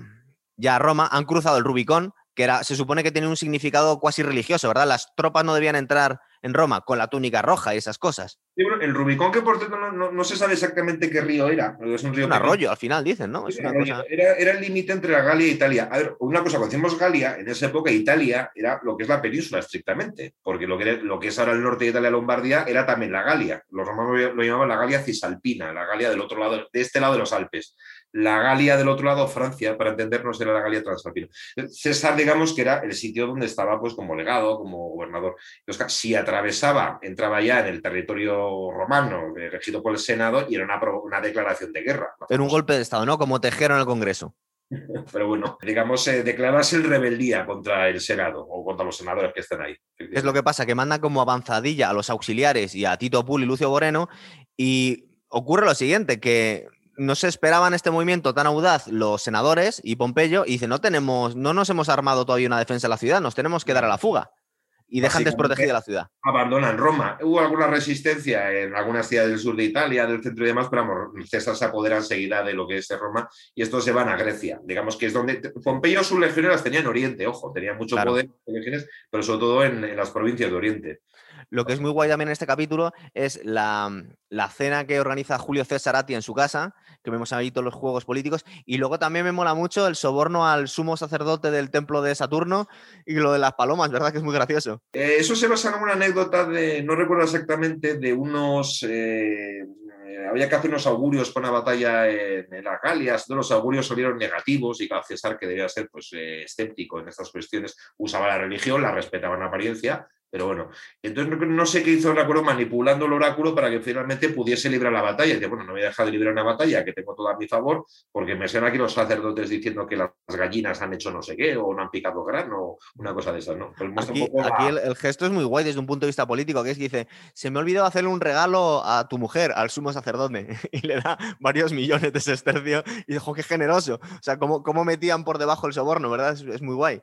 ya a Roma, han cruzado el Rubicón, que era, se supone que tiene un significado cuasi religioso, ¿verdad? Las tropas no debían entrar en Roma con la túnica roja y esas cosas. el Rubicón, que por cierto no, se sabe exactamente qué río era. Es un, río arroyo, al final dicen, ¿no? era, el límite entre la Galia e Italia. A ver, una cosa, cuando decimos Galia, en esa época Italia era lo que es la península estrictamente, porque lo que, lo que es ahora el norte de Italia, Lombardía, era también la Galia. Los romanos lo llamaban la Galia cisalpina, la Galia del otro lado, de este lado de los Alpes la Galia del otro lado, Francia, para entendernos, era la Galia transalpina. César, digamos que era el sitio donde estaba pues, como legado, como gobernador. Entonces, si atravesaba, entraba ya en el territorio romano, regido por el Senado, y era una, declaración de guerra. Era un golpe de Estado, ¿no? Como tejero en el Congreso. Pero bueno, digamos, eh, declararse el rebeldía contra el Senado o contra los senadores que estén ahí. Es lo que pasa, que manda como avanzadilla a los auxiliares y a Tito Pul y Lucio Boreno y ocurre lo siguiente, que no se esperaban este movimiento tan audaz los senadores y Pompeyo y dice, no tenemos, no nos hemos armado todavía una defensa de la ciudad, nos tenemos que dar a la fuga. y dejan desprotegida la ciudad. Abandonan Roma. Hubo alguna resistencia en algunas ciudades del sur de Italia, del centro y demás, pero vamos, César se apodera enseguida de lo que es Roma y estos se van a Grecia. Digamos que es donde Pompeyo sus legiones las tenía en Oriente, ojo, tenía mucho poder legiones, pero sobre todo en las provincias de Oriente. Lo que es muy guay también en este capítulo es la, cena que organiza Julio César Ati en su casa, que vemos ahí todos los juegos políticos. Y luego también me mola mucho el soborno al sumo sacerdote del templo de Saturno y lo de las palomas, ¿verdad? Que es muy gracioso. Eh, eso se basa en una anécdota de, no recuerdo exactamente, de unos. Eh, eh, había que hacer unos augurios para una batalla en, las Galias, los augurios salieron negativos y César, que debía ser pues, escéptico en estas cuestiones, usaba la religión, la respetaba en apariencia, pero bueno, entonces no, sé qué hizo el oráculo manipulando el oráculo para que finalmente pudiese librar la batalla. Dice, bueno, no voy a dejar de librar una batalla que tengo todo a mi favor, porque me suenan aquí los sacerdotes diciendo que las gallinas han hecho no sé qué, o no han picado grano, una cosa de esas, ¿no? Pues aquí, el, gesto es muy guay desde un punto de vista político, que es que dice, se me ha olvidado hacerle un regalo a tu mujer, al sumo sacerdote, y le da varios millones de sestercio, y dijo, qué generoso. O sea, cómo, cómo metían por debajo el soborno, ¿verdad? es muy guay.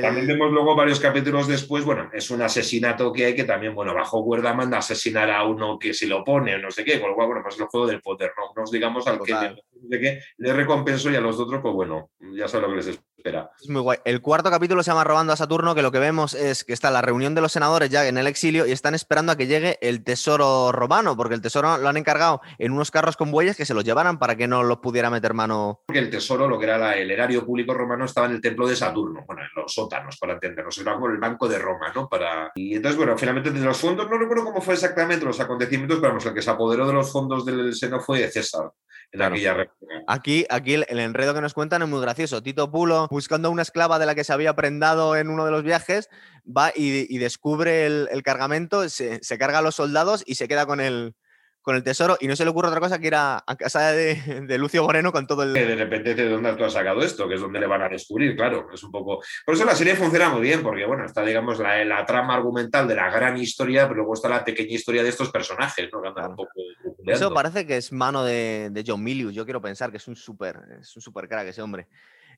También vemos luego varios capítulos después, bueno, es un asesinato que hay que también, bueno, bajo cuerda manda asesinar a uno que se lo opone o no sé qué, con lo cual, bueno, pues el juego del poder, no nos digamos al que de que le recompenso y a los otros, pues bueno, ya sabes lo que les espera. Es muy guay. El cuarto capítulo se llama Robando a Saturno, que lo que vemos es que está la reunión de los senadores ya en el exilio y están esperando a que llegue el tesoro romano, porque el tesoro lo han encargado en unos carros con bueyes que se los llevaran para que no los pudiera meter mano. Porque el tesoro, lo que era el erario público romano, estaba en el templo de Saturno, bueno, en los sótanos, para entendernos, era como el banco de Roma, ¿no? Para... Y entonces, bueno, finalmente de los fondos, no recuerdo cómo fue exactamente los acontecimientos, pero vamos, el que se apoderó de los fondos del seno fue César. Aquí, aquí el, enredo que nos cuentan es muy gracioso. Tito Pulo, buscando una esclava de la que se había prendado en uno de los viajes, va y, descubre el, cargamento, se, se, carga a los soldados y se queda con el, con el tesoro y no se le ocurre otra cosa que ir a, casa de, Lucio Moreno con todo el... De repente, ¿de dónde tú has sacado esto? Que es donde le van a descubrir, claro. Es un poco... Por eso la serie funciona muy bien, porque bueno, está, digamos, la, la trama argumental de la gran historia, pero luego está la pequeña historia de estos personajes, ¿no? eso parece que es mano de, John Milius. Yo quiero pensar que es un súper es un super crack ese hombre.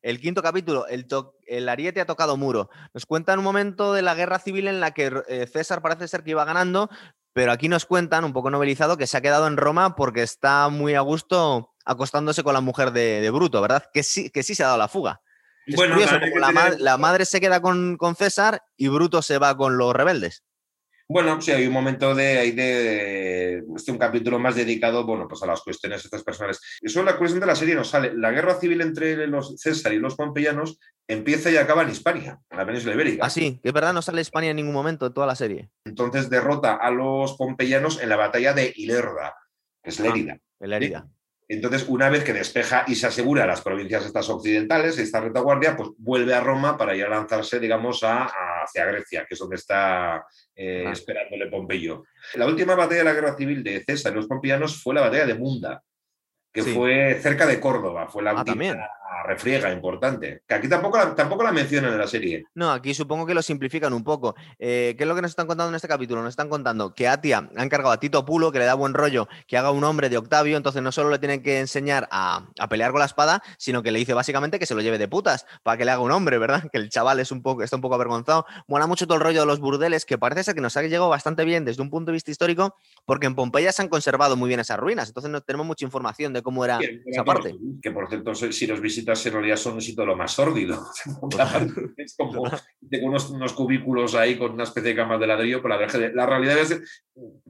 El quinto capítulo, el, el, ariete ha tocado muro. Nos cuentan un momento de la guerra civil en la que eh, César parece ser que iba ganando, pero aquí nos cuentan, un poco novelizado, que se ha quedado en Roma porque está muy a gusto acostándose con la mujer de, Bruto, ¿verdad? Que sí, que sí se ha dado la fuga. bueno, la, madre se queda con, con César y Bruto se va con los rebeldes. Bueno, sí, hay un momento de, hay de este un capítulo más dedicado, bueno, pues a las cuestiones estas personales. Eso la cuestión de la serie nos sale. La guerra civil entre los César y los pompeyanos empieza y acaba en Hispania, en la península ibérica. Ah, sí, que es verdad, no sale España en ningún momento de toda la serie. Entonces derrota a los pompeyanos en la batalla de Ilerda, que es Lérida. Ah, Lérida. Entonces, una vez que despeja y se asegura las provincias estas occidentales, esta retaguardia, pues vuelve a Roma para ir a lanzarse, digamos, a, hacia Grecia, que es donde está eh, esperándole Pompeyo. La última batalla de la guerra civil de César y los pompeyanos fue la batalla de Munda, que fue cerca de Córdoba, fue la ah, última refriega importante, que aquí tampoco la, tampoco la mencionan en la serie. No, aquí supongo que lo simplifican un poco. Eh, ¿Qué es lo que nos están contando en este capítulo? Nos están contando que Atia ha encargado a Tito Pulo, que le da buen rollo, que haga un hombre de Octavio, entonces no solo le tienen que enseñar a, pelear con la espada, sino que le dice básicamente que se lo lleve de putas, para que le haga un hombre, ¿verdad? Que el chaval es un poco, está un poco avergonzado. Mola mucho todo el rollo de los burdeles, que parece ser que nos ha llegado bastante bien desde un punto de vista histórico, porque en Pompeya se han conservado muy bien esas ruinas, entonces no tenemos mucha información de cómo era esa parte. Que por cierto, si los visitas en realidad son un sitio lo más sórdido. es como tengo unos, cubículos ahí con una especie de camas de ladrillo, pero la, la realidad es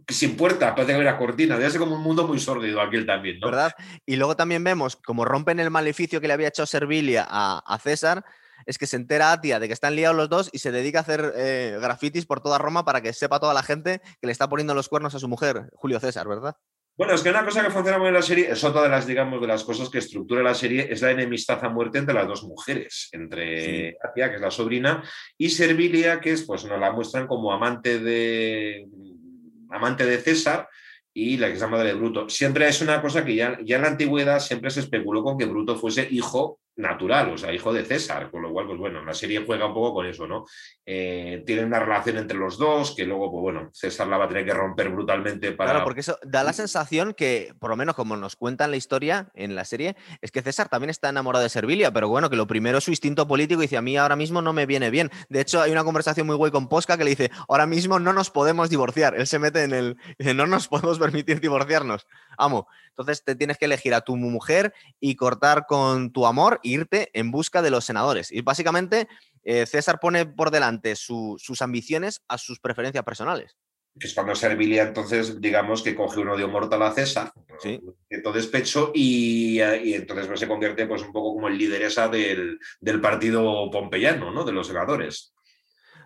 que sin puerta, parece que una cortina, debe ser como un mundo muy sórdido aquel también, ¿no? ¿Verdad? Y luego también vemos como rompen el maleficio que le había hecho Servilia a, César, es que se entera Atia de que están liados los dos y se dedica a hacer eh, grafitis por toda Roma para que sepa toda la gente que le está poniendo los cuernos a su mujer, Julio César, ¿verdad? Bueno, es que una cosa que funciona muy bien en la serie, es otra de las, digamos, de las cosas que estructura la serie, es la enemistad a muerte entre las dos mujeres, entre Atia, que es la sobrina, y Servilia, que es, pues nos la muestran como amante de, amante de César, y la que se llama de Bruto. Siempre es una cosa que ya, ya en la antigüedad siempre se especuló con que Bruto fuese hijo natural, o sea, hijo de César, con lo cual, pues bueno, la serie juega un poco con eso, ¿no? Eh, tienen una relación entre los dos que luego, pues bueno, César la va a tener que romper brutalmente para... Claro, porque eso da la sensación que, por lo menos como nos cuentan la historia en la serie, es que César también está enamorado de Servilia, pero bueno, que lo primero es su instinto político y dice, a mí ahora mismo no me viene bien. De hecho, hay una conversación muy guay con Posca que le dice, ahora mismo no nos podemos divorciar. Él se mete en el... Dice, no nos podemos permitir divorciarnos. Amo. Entonces te tienes que elegir a tu mujer y cortar con tu amor irte en busca de los senadores. Y básicamente eh, César pone por delante sus ambiciones a sus preferencias personales. Es cuando Servilia entonces, digamos que coge un odio mortal a César, sí. todo despecho, y, y, entonces pues, se convierte pues, un poco como el lideresa del, del partido pompeyano, ¿no? de los senadores.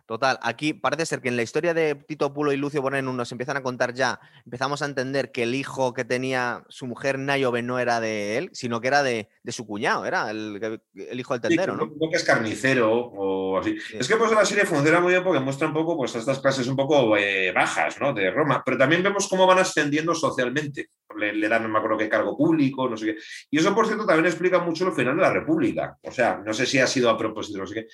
Total, aquí parece ser que en la historia de Tito Pulo y Lucio Bonenu nos empiezan a contar ya, empezamos a entender que el hijo que tenía su mujer Nayove no era de él, sino que era de, su cuñado, era el, el hijo del tendero, ¿no? que es carnicero o así. Es que pues la serie funciona muy bien porque muestra un poco pues estas clases un poco eh, bajas, ¿no? De Roma, pero también vemos cómo van ascendiendo socialmente. Le, dan, no me acuerdo qué cargo público, no sé qué. Y eso, por cierto, también explica mucho el final de la República. O sea, no sé si ha sido a propósito, no sé qué.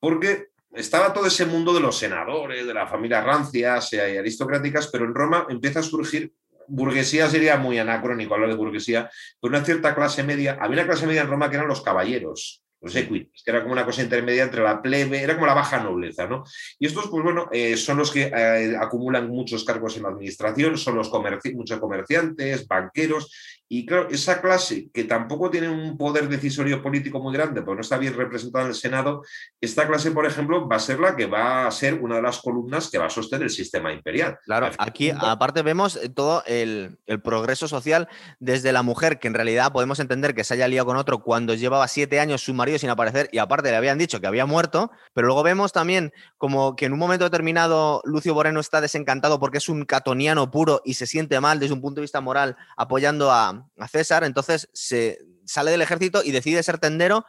Porque estaba todo ese mundo de los senadores, de las familias rancias y aristocráticas, pero en Roma empieza a surgir burguesía sería muy anacrónico hablar de burguesía, pero una cierta clase media, había una clase media en Roma que eran los caballeros, los equites, que era como una cosa intermedia entre la plebe, era como la baja nobleza, ¿no? Y estos, pues bueno, eh, son los que eh, acumulan muchos cargos en la administración, son los muchos comerciantes, banqueros, y claro, esa clase que tampoco tiene un poder decisorio político muy grande, porque no está bien representada en el Senado, esta clase, por ejemplo, va a ser la que va a ser una de las columnas que va a sostener el sistema imperial. Claro, aquí aparte vemos eh, todo el, progreso social desde la mujer, que en realidad podemos entender que se haya liado con otro cuando llevaba siete años su marido sin aparecer y aparte le habían dicho que había muerto, pero luego vemos también como que en un momento determinado Lucio Moreno está desencantado porque es un catoniano puro y se siente mal desde un punto de vista moral apoyando a a, César, entonces se sale del ejército y decide ser tendero.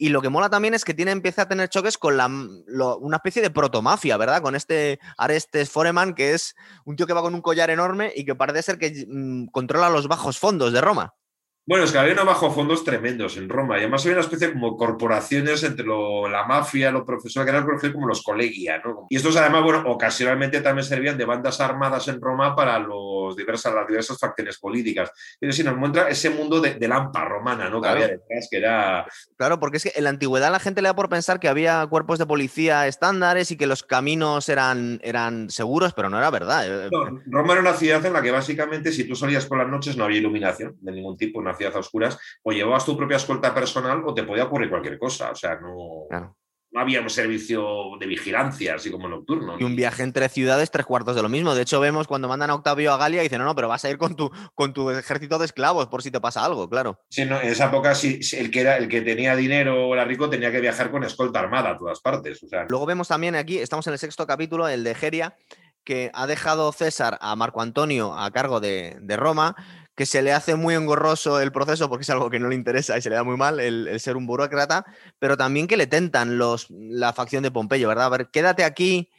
Y lo que mola también es que tiene, empieza a tener choques con la, una especie de protomafia, ¿verdad? Con este Arestes Foreman, que es un tío que va con un collar enorme y que parece ser que mm, controla los bajos fondos de Roma. Bueno, es que había unos bajos fondos tremendos en Roma y además había una especie como corporaciones entre la mafia, los profesores, que eran como los colegia, ¿no? Y estos además, bueno, ocasionalmente también servían de bandas armadas en Roma para los diversas, las diversas facciones políticas. Pero sí nos muestra ese mundo de, de lampa romana, ¿no? Que había detrás, que era... Claro, porque es que en la antigüedad la gente le da por pensar que había cuerpos de policía estándares y que los caminos eran, eran seguros, pero no era verdad. Eh. Roma era una ciudad en la que básicamente si tú salías por las noches no había iluminación de ningún tipo, no ciudad a oscuras, o llevabas tu propia escolta personal o te podía ocurrir cualquier cosa. O sea, no, no había un servicio de vigilancia, así como nocturno. Y un viaje entre ciudades, tres cuartos de lo mismo. De hecho, vemos cuando mandan a Octavio a Galia y dicen, no, no, pero vas a ir con tu, con tu ejército de esclavos por si te pasa algo, claro. Sí, no, en esa época sí, el, que era, el que tenía dinero o era rico tenía que viajar con escolta armada a todas partes. O sea, Luego vemos también aquí, estamos en el sexto capítulo, el de Geria, que ha dejado César a Marco Antonio a cargo de, de Roma que se le hace muy engorroso el proceso porque es algo que no le interesa y se le da muy mal el, ser un burócrata, pero también que le tentan los, la facción de Pompeyo, ¿verdad? A ver, quédate aquí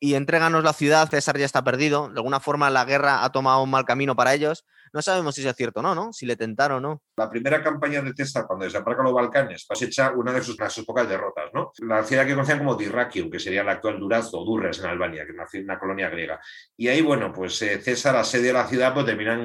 y entréganos la ciudad, César ya está perdido, de alguna forma la guerra ha tomado un mal camino para ellos, no sabemos si es cierto o no, ¿no? Si le tentaron o no. La primera campaña de César, cuando desembarca los Balcanes, hecha una de sus, sus, pocas derrotas, ¿no? La ciudad que conocían como Dyrrachium, que sería la actual Durazzo Durres en Albania, que nació una colonia griega. Y ahí, bueno, pues eh, César asedia la ciudad, pues terminan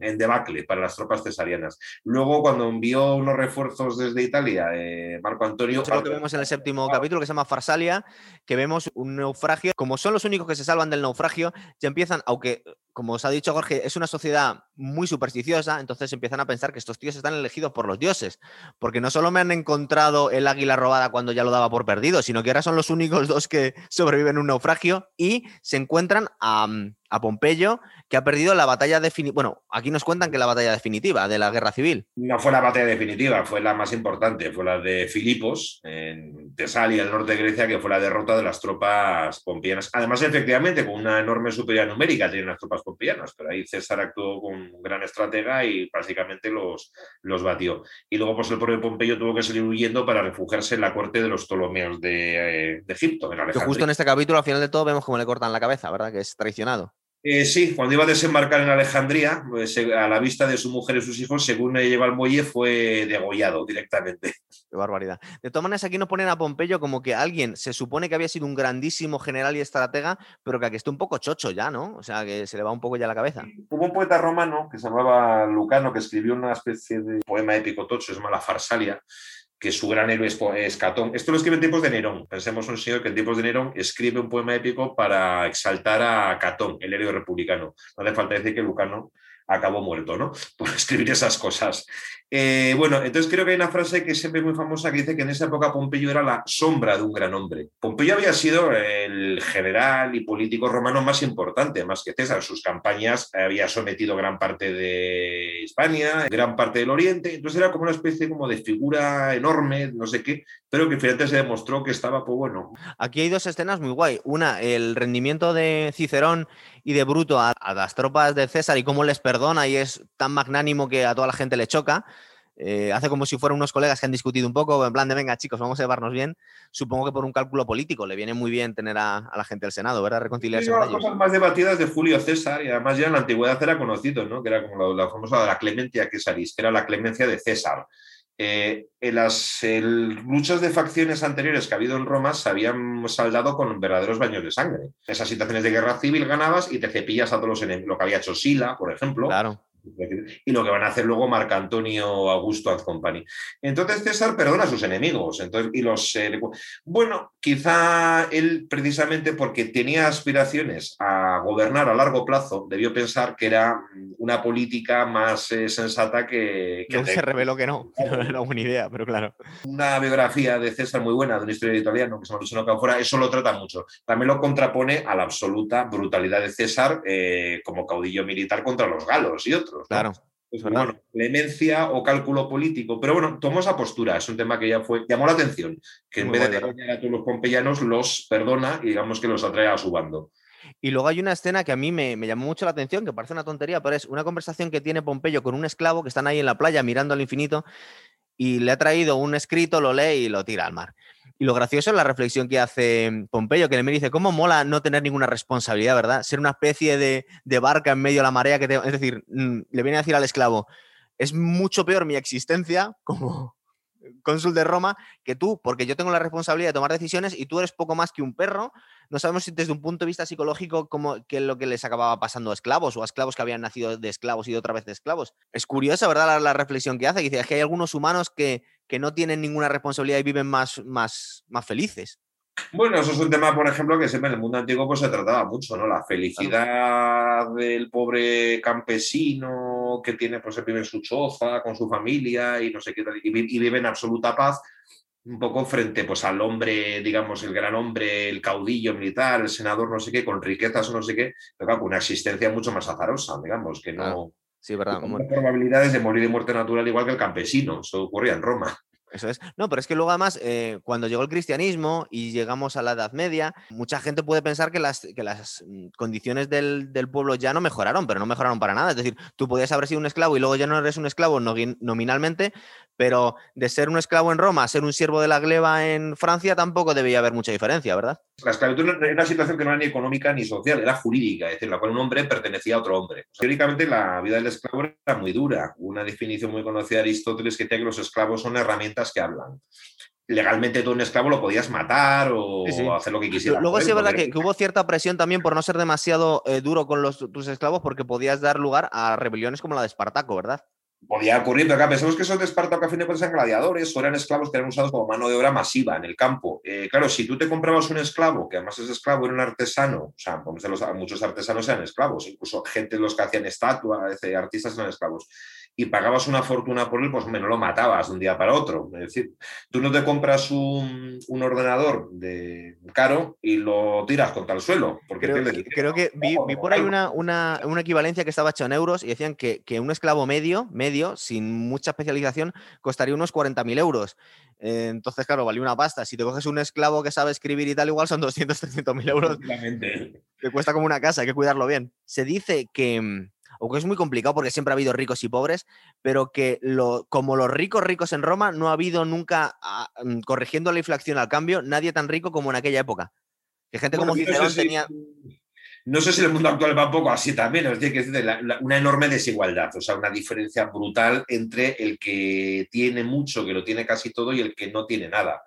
en debacle para las tropas cesarianas. Luego, cuando envió unos refuerzos desde Italia, eh, Marco Antonio... Eso lo que vemos en el séptimo capítulo, que se llama Farsalia, que vemos un naufragio. Como son los únicos que se salvan del naufragio, ya empiezan, aunque como os ha dicho Jorge, es una sociedad muy supersticiosa, entonces empiezan a pensar que estos tíos están elegidos por los dioses, porque no solo me han encontrado el águila robada cuando ya lo daba por perdido, sino que ahora son los únicos dos que sobreviven un naufragio y se encuentran a, a Pompeyo, que ha perdido la batalla definitiva. Bueno, aquí nos cuentan que la batalla definitiva de la guerra civil. No fue la batalla definitiva, fue la más importante, fue la de Filipos, en Tesalia, el norte de Grecia, que fue la derrota de las tropas pompeyanas. Además, efectivamente, con una enorme superioridad numérica tienen las tropas pompeyanas, pero ahí César actuó con un gran estratega y básicamente los, los batió. Y luego, pues el propio Pompeyo tuvo que salir huyendo para refugiarse en la corte de los Ptolomeos de, eh, Egipto. En que justo en este capítulo, al final de todo, vemos cómo le cortan la cabeza, ¿verdad? Que es traicionado. Eh, sí, cuando iba a desembarcar en Alejandría, pues, eh, a la vista de su mujer y sus hijos, según lleva al muelle, fue degollado directamente. Qué barbaridad. De todas maneras, aquí nos ponen a Pompeyo como que alguien se supone que había sido un grandísimo general y estratega, pero que aquí está un poco chocho ya, ¿no? O sea, que se le va un poco ya la cabeza. Hubo un poeta romano que se llamaba Lucano, que escribió una especie de poema épico tocho, se llama La Farsalia, que su gran héroe es, Catón. Esto lo escribe en tiempos de Nerón. Pensemos un señor que en tiempos de Nerón escribe un poema épico para exaltar a Catón, el héroe republicano. No hace falta decir que Lucano acabó muerto, ¿no? Por escribir esas cosas. Eh, bueno, entonces creo que hay una frase que siempre es muy famosa que dice que en esa época Pompeyo era la sombra de un gran hombre. Pompeyo había sido el general y político romano más importante, más que César. Sus campañas había sometido gran parte de España, gran parte del Oriente, entonces era como una especie como de figura enorme, no sé qué, pero que finalmente se demostró que estaba, pues bueno. Aquí hay dos escenas muy guay. Una, el rendimiento de Cicerón y de Bruto a, las tropas de César y cómo les perdona y es tan magnánimo que a toda la gente le choca. Eh, hace como si fueran unos colegas que han discutido un poco, en plan de venga chicos, vamos a llevarnos bien. Supongo que por un cálculo político le viene muy bien tener a, la gente del Senado, ¿verdad? Reconciliarse con las cosas más debatidas de Julio César y además ya en la antigüedad era conocido, ¿no? Que era como la, famosa de la clemencia Cesaris, que era la clemencia de César. Eh, en las luchas de facciones anteriores que ha habido en Roma se habían saldado con verdaderos baños de sangre. Esas situaciones de guerra civil ganabas y te cepillas a todos los enemigos. Lo que había hecho Sila, por ejemplo. Claro y lo que van a hacer luego Marc Antonio Augusto and Company. Entonces César perdona a sus enemigos. Entonces, y los, eh, bueno, quizá él precisamente porque tenía aspiraciones a gobernar a largo plazo, debió pensar que era una política más eh, sensata que... que se reveló que no, no era una idea, pero claro. Una biografía de César muy buena, de un historiador italiano que se llama Luciano fuera eso lo trata mucho. También lo contrapone a la absoluta brutalidad de César eh, como caudillo militar contra los galos y otros. Claro. Pues, bueno, clemencia o cálculo político. Pero bueno, tomó esa postura. Es un tema que ya fue, llamó la atención. Que en vez de dañar a todos los pompeyanos, los perdona y digamos que los atrae a su bando. Y luego hay una escena que a mí me, me, llamó mucho la atención, que parece una tontería, pero es una conversación que tiene Pompeyo con un esclavo que están ahí en la playa mirando al infinito y le ha traído un escrito, lo lee y lo tira al mar. Y lo gracioso es la reflexión que hace Pompeyo, que le dice, ¿cómo mola no tener ninguna responsabilidad, verdad? Ser una especie de, barca en medio de la marea que te... Es decir, mm, le viene a decir al esclavo, es mucho peor mi existencia como cónsul de Roma que tú, porque yo tengo la responsabilidad de tomar decisiones y tú eres poco más que un perro. No sabemos si desde un punto de vista psicológico como, qué es lo que les acababa pasando a esclavos o a esclavos que habían nacido de esclavos y de otra vez de esclavos. Es curiosa, ¿verdad? La, reflexión que hace, que dice, es que hay algunos humanos que, que no tienen ninguna responsabilidad y viven más, más, más felices. Bueno, eso es un tema, por ejemplo, que siempre en el mundo antiguo pues, se trataba mucho, ¿no? La felicidad del pobre campesino que tiene, pues, vive en su choza con su familia y no sé qué y, vive en absoluta paz, un poco frente pues, al hombre, digamos, el gran hombre, el caudillo militar, el senador, no sé qué, con riquezas no sé qué, pero con una existencia mucho más azarosa, digamos, que no. Sí, verdad. Con probabilidades de morir de muerte natural igual que el campesino. Eso ocurría en Roma. Eso es. No, pero es que luego además, eh, cuando llegó el cristianismo y llegamos a la Edad Media, mucha gente puede pensar que las, que las mm, condiciones del, pueblo ya no mejoraron, pero no mejoraron para nada. Es decir, tú podías haber sido un esclavo y luego ya no eres un esclavo nominalmente, pero de ser un esclavo en Roma a ser un siervo de la gleba en Francia tampoco debía haber mucha diferencia, ¿verdad? La esclavitud era una situación que no era ni económica ni social, era jurídica, es decir, la cual un hombre pertenecía a otro hombre. Teóricamente la vida del esclavo era muy dura. Una definición muy conocida de Aristóteles que decía que los esclavos son herramientas que hablan legalmente tú un esclavo lo podías matar o hacer lo que quisieras. Luego sí es verdad que, hubo cierta presión también por no ser demasiado eh, duro con los, tus esclavos porque podías dar lugar a rebeliones como la de Espartaco, ¿verdad? Podía ocurrir, pero acá pensamos que esos de Espartaco a fin de cuentas eran gladiadores o eran esclavos que eran usados como mano de obra masiva en el campo. Eh, claro, si tú te comprabas un esclavo, que además ese esclavo era un artesano, o sea, muchos artesanos eran esclavos, incluso gente los que hacían estatuas, artistas eran esclavos y pagabas una fortuna por él, pues no lo matabas de un día para otro. Es decir, tú no te compras un, ordenador de caro y lo tiras contra el suelo. Porque creo, que, vi, por ahí una, una, equivalencia que estaba hecha en euros y decían que, un esclavo medio, medio, sin mucha especialización, costaría unos 40.000 euros. Eh, entonces, claro, valía una pasta. Si te coges un esclavo que sabe escribir y tal, igual son 200, 300 mil euros. Te cuesta como una casa, hay que cuidarlo bien. Se dice que o que es muy complicado porque siempre ha habido ricos y pobres, pero que lo, como los ricos ricos en Roma, no ha habido nunca, ah, mm, corrigiendo la inflación al cambio, nadie tan rico como en aquella época. Que gente como Cicerón tenía... No sé si en el mundo actual va un poco así también, es decir, que una enorme desigualdad, o sea, una diferencia brutal entre el que tiene mucho, que lo tiene casi todo, y el que no tiene nada.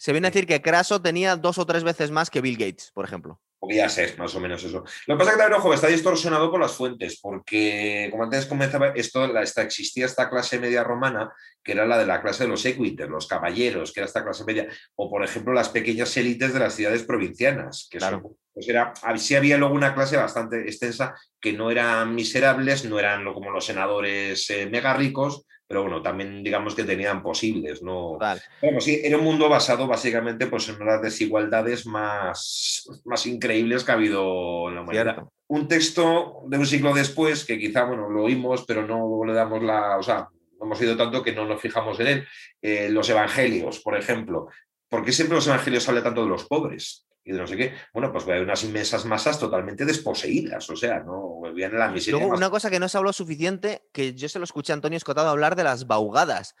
Se viene a decir que Craso tenía dos o tres veces más que Bill Gates, por ejemplo. Podría ser, más o menos eso. Lo que pasa es que también, ojo, está distorsionado por las fuentes, porque, como antes comenzaba, esto, esta, existía esta clase media romana, que era la de la clase de los equites, los caballeros, que era esta clase media, o por ejemplo las pequeñas élites de las ciudades provincianas, que claro. pues era, sí había luego una clase bastante extensa que no eran miserables, no eran como los senadores eh, mega ricos, pero bueno, también digamos que tenían posibles, ¿no? Bueno, sí, era un mundo basado básicamente pues, en las desigualdades más, más increíbles que ha habido en la humanidad. Un texto de un siglo después, que quizá, bueno, lo oímos, pero no le damos la, o sea, no hemos oído tanto que no nos fijamos en él. Eh, los evangelios, por ejemplo. ¿Por qué siempre los evangelios hablan tanto de los pobres? Y de no sé qué, bueno, pues hay unas inmensas masas totalmente desposeídas, o sea, no viene la miseria. Luego, una cosa que no se habló suficiente, que yo se lo escuché a Antonio Escotado hablar de las baugadas,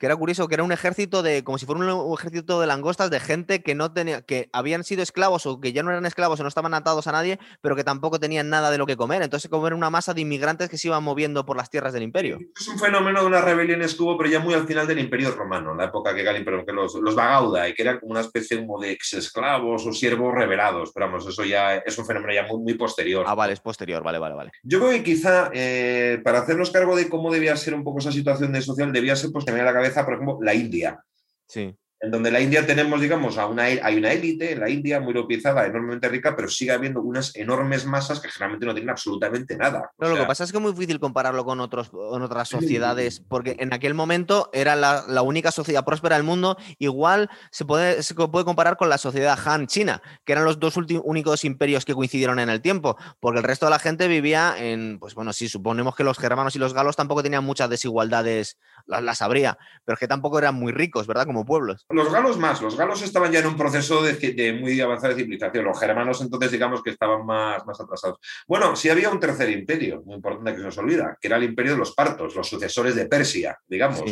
que era curioso, que era un ejército de, como si fuera un, ejército de langostas de gente que no tenía, que habían sido esclavos o que ya no eran esclavos o no estaban atados a nadie, pero que tampoco tenían nada de lo que comer. Entonces, como era una masa de inmigrantes que se iban moviendo por las tierras del imperio. Es un fenómeno de unas rebeliones que hubo, pero ya muy al final del imperio romano, la época que Galín, pero que los, los Bagauda, y que eran como una especie como de ex esclavos o siervos revelados, pero vamos, eso ya es un fenómeno ya muy, muy posterior. Ah, vale, es posterior, vale, vale, vale. Yo creo que quizá, eh, para hacernos cargo de cómo debía ser un poco esa situación de social, debía ser, pues, tener la cabeza, por ejemplo, la India. Sí en donde la India tenemos, digamos, a una, hay una élite en la India muy localizada, enormemente rica, pero sigue habiendo unas enormes masas que generalmente no tienen absolutamente nada. lo que pasa es que es muy difícil compararlo con, otros, con otras sociedades, porque en aquel momento era la, única sociedad próspera del mundo. Igual se puede, se puede comparar con la sociedad Han China, que eran los dos únicos imperios que coincidieron en el tiempo, porque el resto de la gente vivía en, pues bueno, sí, suponemos que los germanos y los galos tampoco tenían muchas desigualdades, las habría, pero es que tampoco eran muy ricos, ¿verdad? Como pueblos. Los galos más, los galos estaban ya en un proceso de, muy avanzada civilización, los germanos entonces digamos que estaban más, más atrasados. Bueno, sí había un tercer imperio, muy importante que se nos olvida, que era el imperio de los partos, los sucesores de Persia, digamos.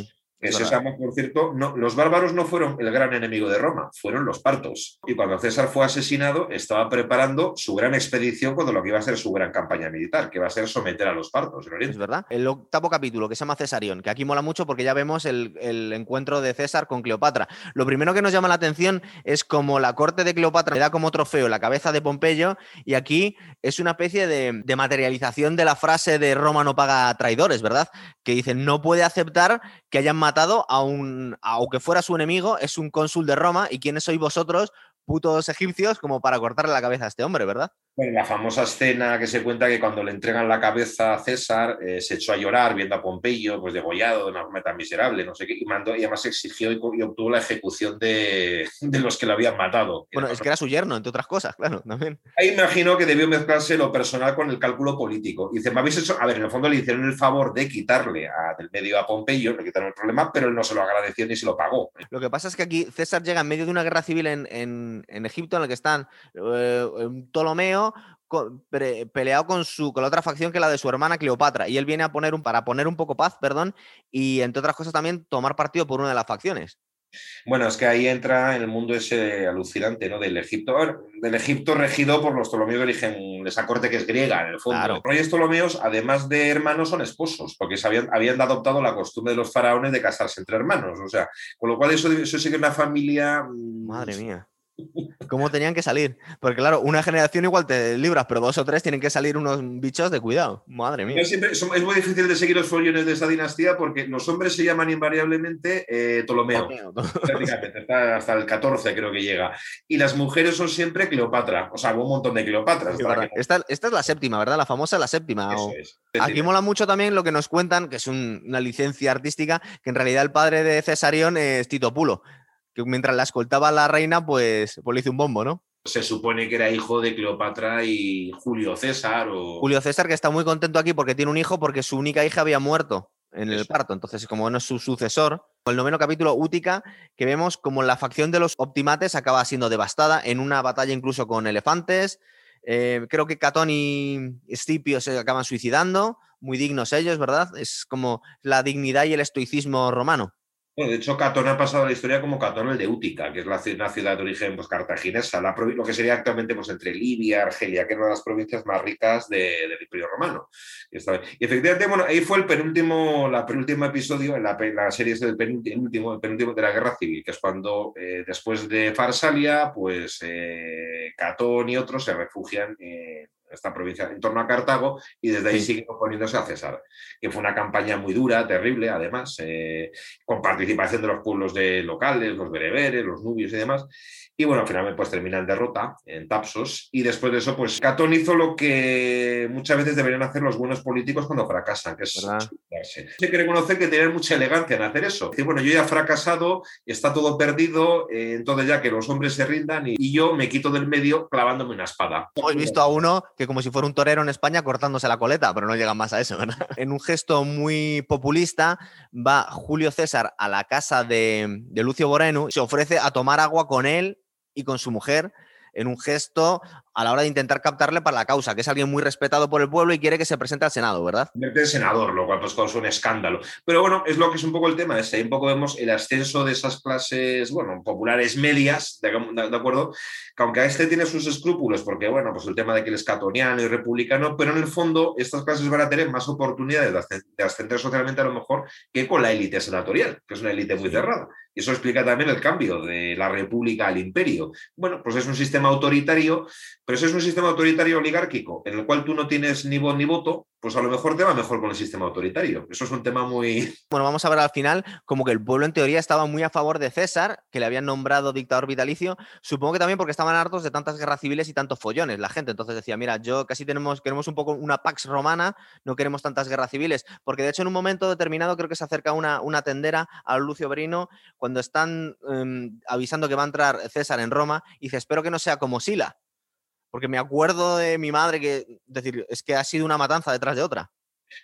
Ese por cierto, no, los bárbaros no fueron el gran enemigo de Roma, fueron los partos. Y cuando César fue asesinado, estaba preparando su gran expedición cuando lo que iba a ser su gran campaña militar, que iba a ser someter a los partos. Es verdad. El octavo capítulo, que se llama Cesarión, que aquí mola mucho porque ya vemos el, encuentro de César con Cleopatra. Lo primero que nos llama la atención es como la corte de Cleopatra le da como trofeo la cabeza de Pompeyo, y aquí es una especie de, de materialización de la frase de Roma no paga traidores, ¿verdad? Que dicen, no puede aceptar que hayan matado a un, aunque fuera su enemigo, es un cónsul de Roma y quiénes sois vosotros putos egipcios como para cortarle la cabeza a este hombre, ¿verdad? Bueno, la famosa escena que se cuenta que cuando le entregan la cabeza a César, eh, se echó a llorar viendo a Pompeyo, pues degollado de una forma tan miserable, no sé qué, y, mandó, y además exigió y, obtuvo la ejecución de, los que lo habían matado. Bueno, es que era su yerno, entre otras cosas, claro, también. Ahí imagino que debió mezclarse lo personal con el cálculo político. Y dice, me habéis hecho, a ver, en el fondo le hicieron el favor de quitarle a, del medio a Pompeyo, le quitaron el problema, pero él no se lo agradeció ni se lo pagó. Lo que pasa es que aquí César llega en medio de una guerra civil en en Egipto en el que están eh, Ptolomeo peleado con, su, con la otra facción que la de su hermana Cleopatra. Y él viene a poner un, para poner un poco paz, perdón, y entre otras cosas también tomar partido por una de las facciones. Bueno, es que ahí entra en el mundo ese alucinante, ¿no? Del Egipto, del Egipto regido por los Ptolomeos de origen de esa corte que es griega, en el fondo. Los reyes Ptolomeos, además de hermanos, son esposos, porque habían, habían, adoptado la costumbre de los faraones de casarse entre hermanos. O sea, con lo cual eso, eso sí que es una familia. Mm, Madre mía. ¿Cómo tenían que salir? Porque claro, una generación igual te libras, pero dos o tres tienen que salir unos bichos de cuidado. Madre mía. es muy difícil de seguir los follones de esta dinastía porque los hombres se llaman invariablemente eh, Ptolomeo. hasta el 14 creo que llega. Y las mujeres son siempre Cleopatra. O sea, un montón de Cleopatras. esta, es la séptima, ¿verdad? La famosa la séptima. Aquí mola mucho también lo que nos cuentan, que es una licencia artística, que en realidad el padre de Cesarión es Tito Pulo mientras la escoltaba la reina, pues, pues le hizo un bombo, ¿no? Se supone que era hijo de Cleopatra y Julio César. O... Julio César, que está muy contento aquí porque tiene un hijo, porque su única hija había muerto en el parto. Entonces, como no es su sucesor, el noveno capítulo, Útica, que vemos como la facción de los optimates acaba siendo devastada en una batalla incluso con elefantes. Eh, creo que Catón y Escipio se acaban suicidando, muy dignos ellos, ¿verdad? Es como la dignidad y el estoicismo romano. Bueno, de hecho, Catón ha pasado la historia como Catón el de Útica, que es la, una ciudad de origen pues, cartaginesa, lo que sería actualmente pues, entre Libia, Argelia, que es una de las provincias más ricas del Imperio Romano. Y efectivamente, bueno, ahí fue el penúltimo, la penúltimo episodio en la, la serie del penúltimo, el penúltimo de la Guerra Civil, que es cuando eh, después de Farsalia, pues eh, Catón y otros se refugian en esta provincia en torno a Cartago y desde ahí siguen oponiéndose a César, que fue una campaña muy dura, terrible, además, eh, con participación de los pueblos de locales, los bereberes, los nubios y demás. Y bueno, finalmente pues termina en derrota, en Tapsos, y después de eso, pues Catón hizo lo que muchas veces deberían hacer los buenos políticos cuando fracasan, que es Hay que reconocer que tienen mucha elegancia en hacer eso. Decir, bueno, yo ya he fracasado, está todo perdido, eh, entonces ya que los hombres se rindan y, y, yo me quito del medio clavándome una espada. Hemos visto a uno que como si fuera un torero en España cortándose la coleta, pero no llega más a eso, ¿verdad? En un gesto muy populista va Julio César a la casa de, de Lucio Borenu, se ofrece a tomar agua con él y con su mujer en un gesto a la hora de intentar captarle para la causa, que es alguien muy respetado por el pueblo y quiere que se presente al Senado, ¿verdad? El senador, lo cual pues un escándalo. Pero bueno, es lo que es un poco el tema, es ahí un poco vemos el ascenso de esas clases, bueno, populares medias, de, acuerdo? Que aunque a este tiene sus escrúpulos, porque bueno, pues el tema de que él es catoniano y republicano, pero en el fondo estas clases van a tener más oportunidades de ascender socialmente a lo mejor que con la élite senatorial, que es una élite muy cerrada. Y eso explica también el cambio de la república al imperio. Bueno, pues es un sistema autoritario pero si es un sistema autoritario oligárquico en el cual tú no tienes ni voz ni voto, pues a lo mejor te va mejor con el sistema autoritario. Eso es un tema muy... Bueno, vamos a ver al final como que el pueblo en teoría estaba muy a favor de César, que le habían nombrado dictador vitalicio, supongo que también porque estaban hartos de tantas guerras civiles y tantos follones la gente. Entonces decía, mira, yo casi tenemos, queremos un poco una pax romana, no queremos tantas guerras civiles, porque de hecho en un momento determinado creo que se acerca una, una tendera a Lucio Berino cuando están em, avisando que va a entrar César en Roma y dice, espero que no sea como Sila porque me acuerdo de mi madre que, decir, es que ha sido una matanza detrás de otra.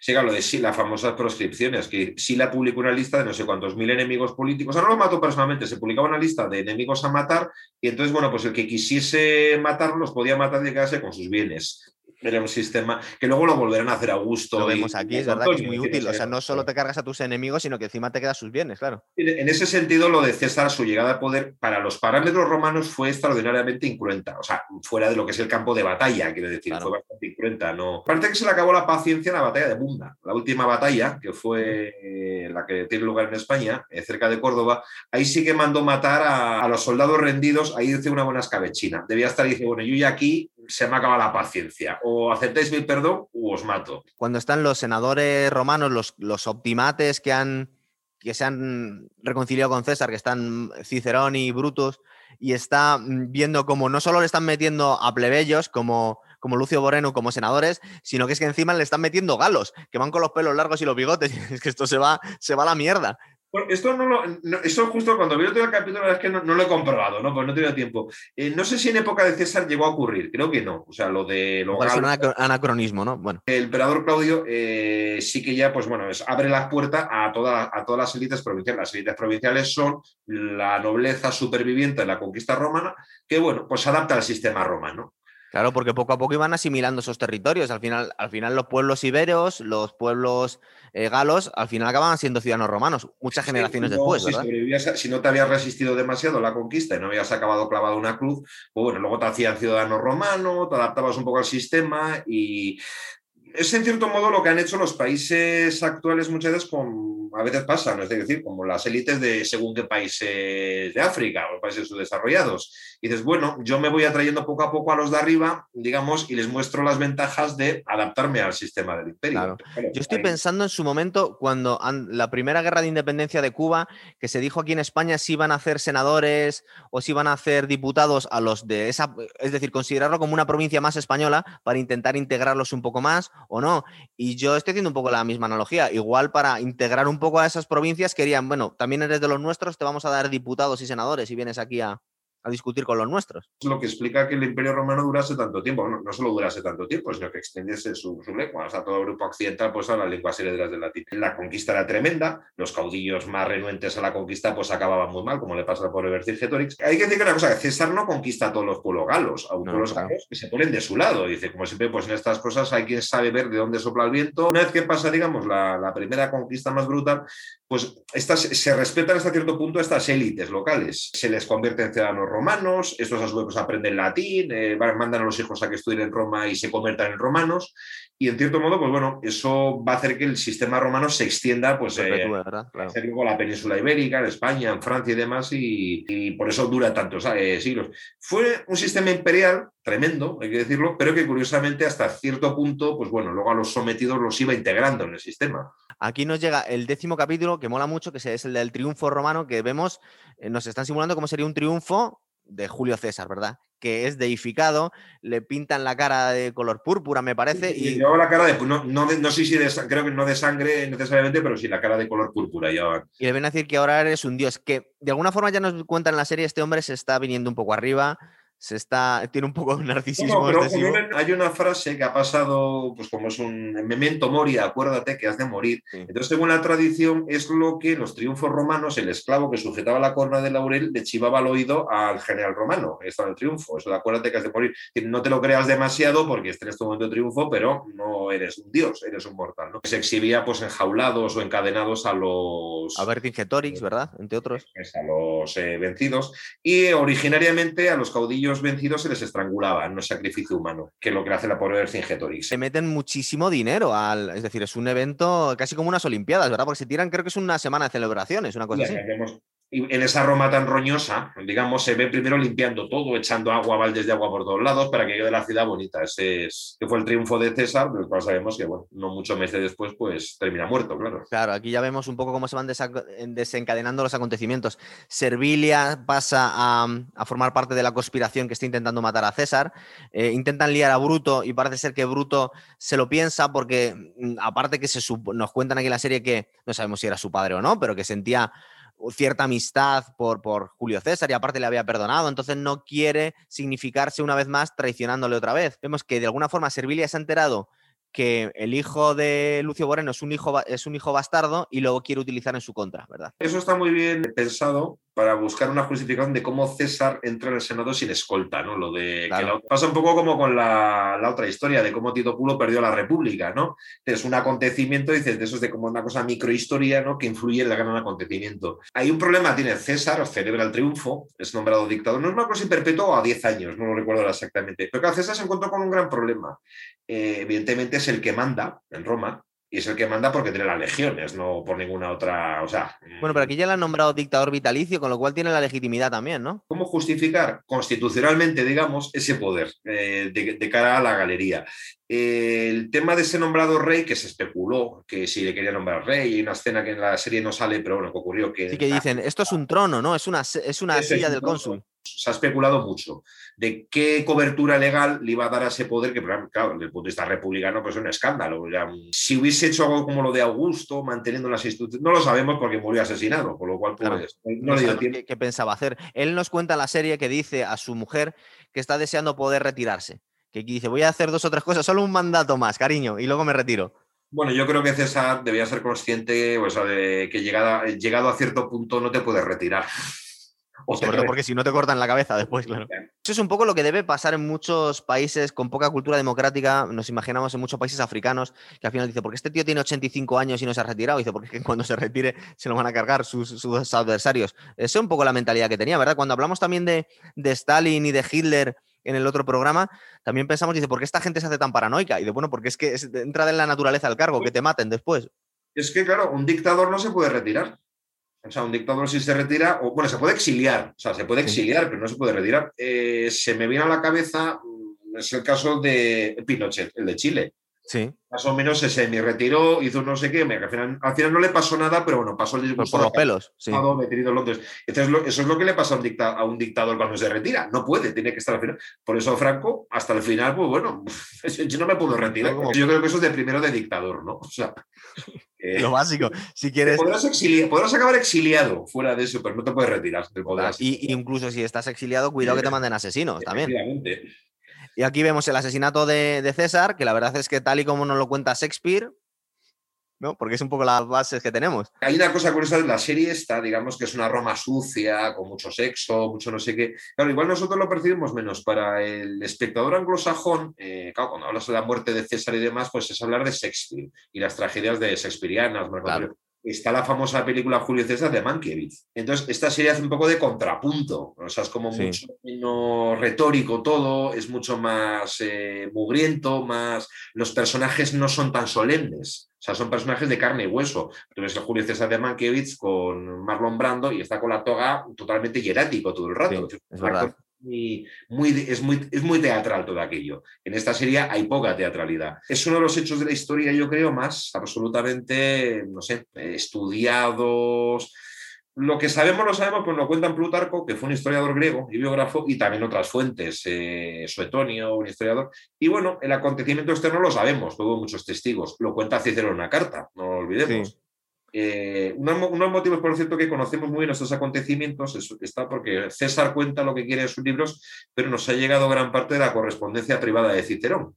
Sí, claro, de sí, las famosas proscripciones, que sí la publicó una lista de no sé cuántos mil enemigos políticos. Ahora no lo mató personalmente, se publicaba una lista de enemigos a matar y entonces, bueno, pues el que quisiese matarlos podía matar y quedarse con sus bienes. Era un sistema que luego lo volverán a hacer a gusto. Lo vemos aquí, es verdad que es muy útil. O sea, no solo te cargas a tus enemigos, sino que encima te quedas sus bienes, claro. En ese sentido, lo de César, su llegada al poder, para los parámetros romanos fue extraordinariamente incruenta. O sea, fuera de lo que es el campo de batalla, quiero decir, fue bastante incruenta. ¿no? Parece que se le acabó la paciencia en la batalla de Bunda, la última batalla, que fue eh, la que tiene lugar en España, eh, cerca de Córdoba. Ahí sí que mandó matar a, los soldados rendidos, ahí dice una buena escabechina. Debía estar y dice, bueno, yo ya aquí se me acaba la paciencia. O aceptáis mi perdón o os mato. Cuando están los senadores romanos, los, los optimates que, han, que se han reconciliado con César, que están Cicerón y Brutus, y está viendo como no solo le están metiendo a plebeyos como, como Lucio Boreno como senadores, sino que es que encima le están metiendo galos, que van con los pelos largos y los bigotes. Es que esto se va, se va a la mierda esto no lo. esto justo cuando vi el capítulo es que no, lo he comprobado, ¿no? Pues no he tenido tiempo. Eh, no sé si en época de César llegó a ocurrir, creo que no. O sea, lo de. Lo es un anacronismo, ¿no? Bueno. El emperador Claudio eh, sí que ya, pues bueno, abre las puertas a, toda, a todas las élites provinciales. Las élites provinciales son la nobleza superviviente de la conquista romana, que bueno, pues se adapta al sistema romano. Claro, porque poco a poco iban asimilando esos territorios. Al final, al final los pueblos iberos, los pueblos eh, galos, al final acababan siendo ciudadanos romanos, muchas generaciones después. Si, no te habías resistido demasiado a la conquista y no habías acabado clavado una cruz, pues bueno, luego te hacían ciudadano romano, te adaptabas un poco al sistema y es en cierto modo lo que han hecho los países actuales muchas veces con, a veces pasa, ¿no? es decir, como las élites de según qué países de África o países subdesarrollados. Y dices, bueno, yo me voy atrayendo poco a poco a los de arriba, digamos, y les muestro las ventajas de adaptarme al sistema del imperio. yo estoy pensando en su momento cuando la primera guerra de independencia de Cuba, que se dijo aquí en España si iban a hacer senadores o si iban a hacer diputados a los de esa, es decir, considerarlo como una provincia más española para intentar integrarlos un poco más o no. Y yo estoy haciendo un poco la misma analogía. Igual para integrar un poco a esas provincias querían, bueno, también eres de los nuestros, te vamos a dar diputados y senadores si vienes aquí a, a discutir con los nuestros. Es lo que explica que el Imperio Romano durase tanto tiempo. No, no solo durase tanto tiempo, sino que extendiese su, su lengua. O sea, todo el grupo occidental pues a las lenguas herederas del latín. La conquista era tremenda, los caudillos más renuentes a la conquista pues acababan muy mal, como le pasa por Vercingetorix. Hay que decir que una cosa, que César no conquista a todos los pueblos galos, a pueblos claro. galos que se ponen de su lado. Dice, como siempre, pues en estas cosas hay quien sabe ver de dónde sopla el viento. Una vez que pasa, digamos, la, la primera conquista más brutal, pues estas, se respetan hasta cierto punto estas élites locales. Se les convierte en ciudadanos romanos, estos a su vez pues, aprenden latín, eh, mandan a los hijos a que estudien en Roma y se conviertan en romanos. Y en cierto modo, pues bueno, eso va a hacer que el sistema romano se extienda, pues, eh, la península ibérica, en España, en Francia y demás, y, y por eso dura tantos eh, siglos. Fue un sistema imperial tremendo, hay que decirlo, pero que curiosamente hasta cierto punto, pues bueno, luego a los sometidos los iba integrando en el sistema. Aquí nos llega el décimo capítulo que mola mucho, que es el del triunfo romano, que vemos, eh, nos están simulando cómo sería un triunfo de Julio César, ¿verdad? Que es deificado, le pintan la cara de color púrpura, me parece, Y y la cara de, no, no, de- no sé si de, creo que no de sangre necesariamente, pero sí la cara de color púrpura y le ven a decir que ahora eres un dios, que de alguna forma ya nos cuentan en la serie, este hombre se está viniendo un poco arriba, se está, tiene un poco de narcisismo No, pero excesivo. como hay una frase que ha pasado, pues como es un memento mori, acuérdate que has de morir. Sí. Entonces, según la tradición, es lo que en los triunfos romanos, el esclavo que sujetaba la corona de laurel le chivaba al oído al general romano. Esto en el triunfo. De acuérdate que has de morir. No te lo creas demasiado porque estés en este momento de triunfo, pero no eres un dios, eres un mortal. ¿no? Se exhibía pues enjaulados o encadenados a los A Vercingetorix, ¿verdad? Entre otros. pues, a los eh, vencidos y originariamente a los caudillos vencidos se les estrangulaba, no es sacrificio humano, que es lo que hace la pobre Vercingetorix. Se meten muchísimo dinero al. Es decir, es un evento casi como unas Olimpiadas, ¿verdad? Porque se tiran, creo que es una semana de celebraciones, una cosa Y así. En esa Roma tan roñosa, digamos, se ve primero limpiando todo, echando agua, baldes de agua por todos lados para que quede la ciudad bonita. Ese es, que fue el triunfo de César, del cual sabemos que, bueno, no muchos meses después, pues termina muerto, claro. Claro, aquí ya vemos un poco cómo se van desencadenando los acontecimientos. Servilia pasa a, formar parte de la conspiración que está intentando matar a César. Eh, intentan liar a Bruto y parece ser que Bruto se lo piensa porque, mm, aparte que nos cuentan aquí en la serie que no sabemos si era su padre o no, pero que sentía cierta amistad por, por Julio César y aparte le había perdonado, entonces no quiere significarse una vez más traicionándole otra vez. Vemos que de alguna forma Servilia se ha enterado que el hijo de Lucio Moreno es un hijo, es un hijo bastardo y lo quiere utilizar en su contra, ¿verdad? Eso está muy bien pensado para buscar una justificación de cómo César entra en el Senado sin escolta, ¿no? Lo de Claro. que la- pasa un poco como con la, la otra historia de cómo Tito Pulo perdió la República, ¿no? Es un acontecimiento, dices, de eso es de como una cosa microhistoria, ¿no? Que influye en el gran acontecimiento. Hay un problema, tiene César, celebra el triunfo, es nombrado dictador, no es una cosa perpetua a 10 años, no lo recuerdo exactamente, pero César se encontró con un gran problema. Eh, evidentemente es el que manda en Roma. Y es el que manda porque tiene las legiones, no por ninguna otra. O sea, Bueno, pero aquí ya le han nombrado dictador vitalicio, con lo cual tiene la legitimidad también, ¿no? ¿Cómo justificar constitucionalmente, digamos, ese poder eh, de, de cara a la galería? Eh, el tema de ese nombrado rey, que se especuló que si le quería nombrar rey, hay una escena que en la serie no sale, pero bueno, que ocurrió que... Sí que dicen, esto es un trono, ¿no? Es una, es una silla del cónsul. Se ha especulado mucho de qué cobertura legal le iba a dar a ese poder, que claro, desde el punto de vista republicano, pues es un escándalo. Ya, Si hubiese hecho algo como lo de Augusto, manteniendo las instituciones, no lo sabemos porque murió asesinado, por lo cual pues, Claro. no, No le dio sabemos tiempo. qué, qué pensaba hacer. Él nos cuenta en la serie que dice a su mujer que está deseando poder retirarse. Que dice, voy a hacer dos o tres cosas, solo un mandato más, cariño, y luego me retiro. Bueno, yo creo que César debía ser consciente o sea, de que llegada, llegado a cierto punto no te puedes retirar. O te Sobre todo porque si no te cortan la cabeza después, claro. Eso es un poco lo que debe pasar en muchos países con poca cultura democrática. Nos imaginamos en muchos países africanos que al final dice, porque este tío tiene 85 años y no se ha retirado. dice, porque cuando se retire se lo van a cargar sus, sus adversarios. Esa es un poco la mentalidad que tenía, ¿verdad? Cuando hablamos también de, de Stalin y de Hitler en el otro programa, también pensamos, dice, ¿por qué esta gente se hace tan paranoica? Y de bueno, porque es que entra en la naturaleza el cargo, que te maten después. Es que, claro, un dictador no se puede retirar. O sea, un dictador si se retira, o bueno, se puede exiliar, o sea, se puede exiliar, pero no se puede retirar. Eh, se me viene a la cabeza, mm, es el caso de Pinochet, el de Chile. Sí. Más o menos se semi-retiró, hizo no sé qué, me- al final, al final no le pasó nada, pero bueno, pasó el disgusto. por los pelos, sí. Metido en Londres. Entonces, eso es lo que le pasa a un, dictador cuando se retira. No puede, tiene que estar al final. Por eso Franco, hasta el final, pues bueno, yo no me puedo retirar. Yo creo que eso es de primero de dictador, ¿no? O sea, Eh, Lo básico. Si quieres. podrás, acabar exiliado fuera de eso, pero no te puedes retirar. Te podrás. Y, y incluso si estás exiliado, cuidado que te manden asesinos también. Y aquí vemos el asesinato de, de César, que la verdad es que tal y como nos lo cuenta Shakespeare, ¿no? Porque es un poco las bases que tenemos. Hay una cosa curiosa de la serie esta, digamos que es una Roma sucia, con mucho sexo, mucho no sé qué. Claro, igual nosotros lo percibimos menos. Para el espectador anglosajón, eh, claro, cuando hablas de la muerte de César y demás, pues es hablar de Shakespeare y las tragedias de Shakespeareanas. Claro. Está la famosa película Julio César de Mankiewicz. Entonces, esta serie hace un poco de contrapunto. O sea, es como Sí. mucho menos retórico todo, es mucho más eh, mugriento, más. Los personajes no son tan solemnes. O sea, son personajes de carne y hueso. Tú ves el Julio César de Mankiewicz con Marlon Brando y está con la toga totalmente hierático todo el rato. Sí, es verdad. muy- es, muy, es muy teatral todo aquello. En esta serie hay poca teatralidad. Es uno de los hechos de la historia, yo creo, más absolutamente, no sé, estudiados. Lo que sabemos, lo sabemos, pues lo cuentan Plutarco, que fue un historiador griego y biógrafo, y también otras fuentes, eh, Suetonio, un historiador. Y bueno, el acontecimiento externo lo sabemos, tuvo muchos testigos. Lo cuenta Cicero en una carta, no lo olvidemos. Sí. Eh, uno, uno de los motivos, por cierto, que conocemos muy bien estos acontecimientos es- está porque César cuenta lo que quiere en sus libros, pero nos ha llegado gran parte de la correspondencia privada de Cicerón.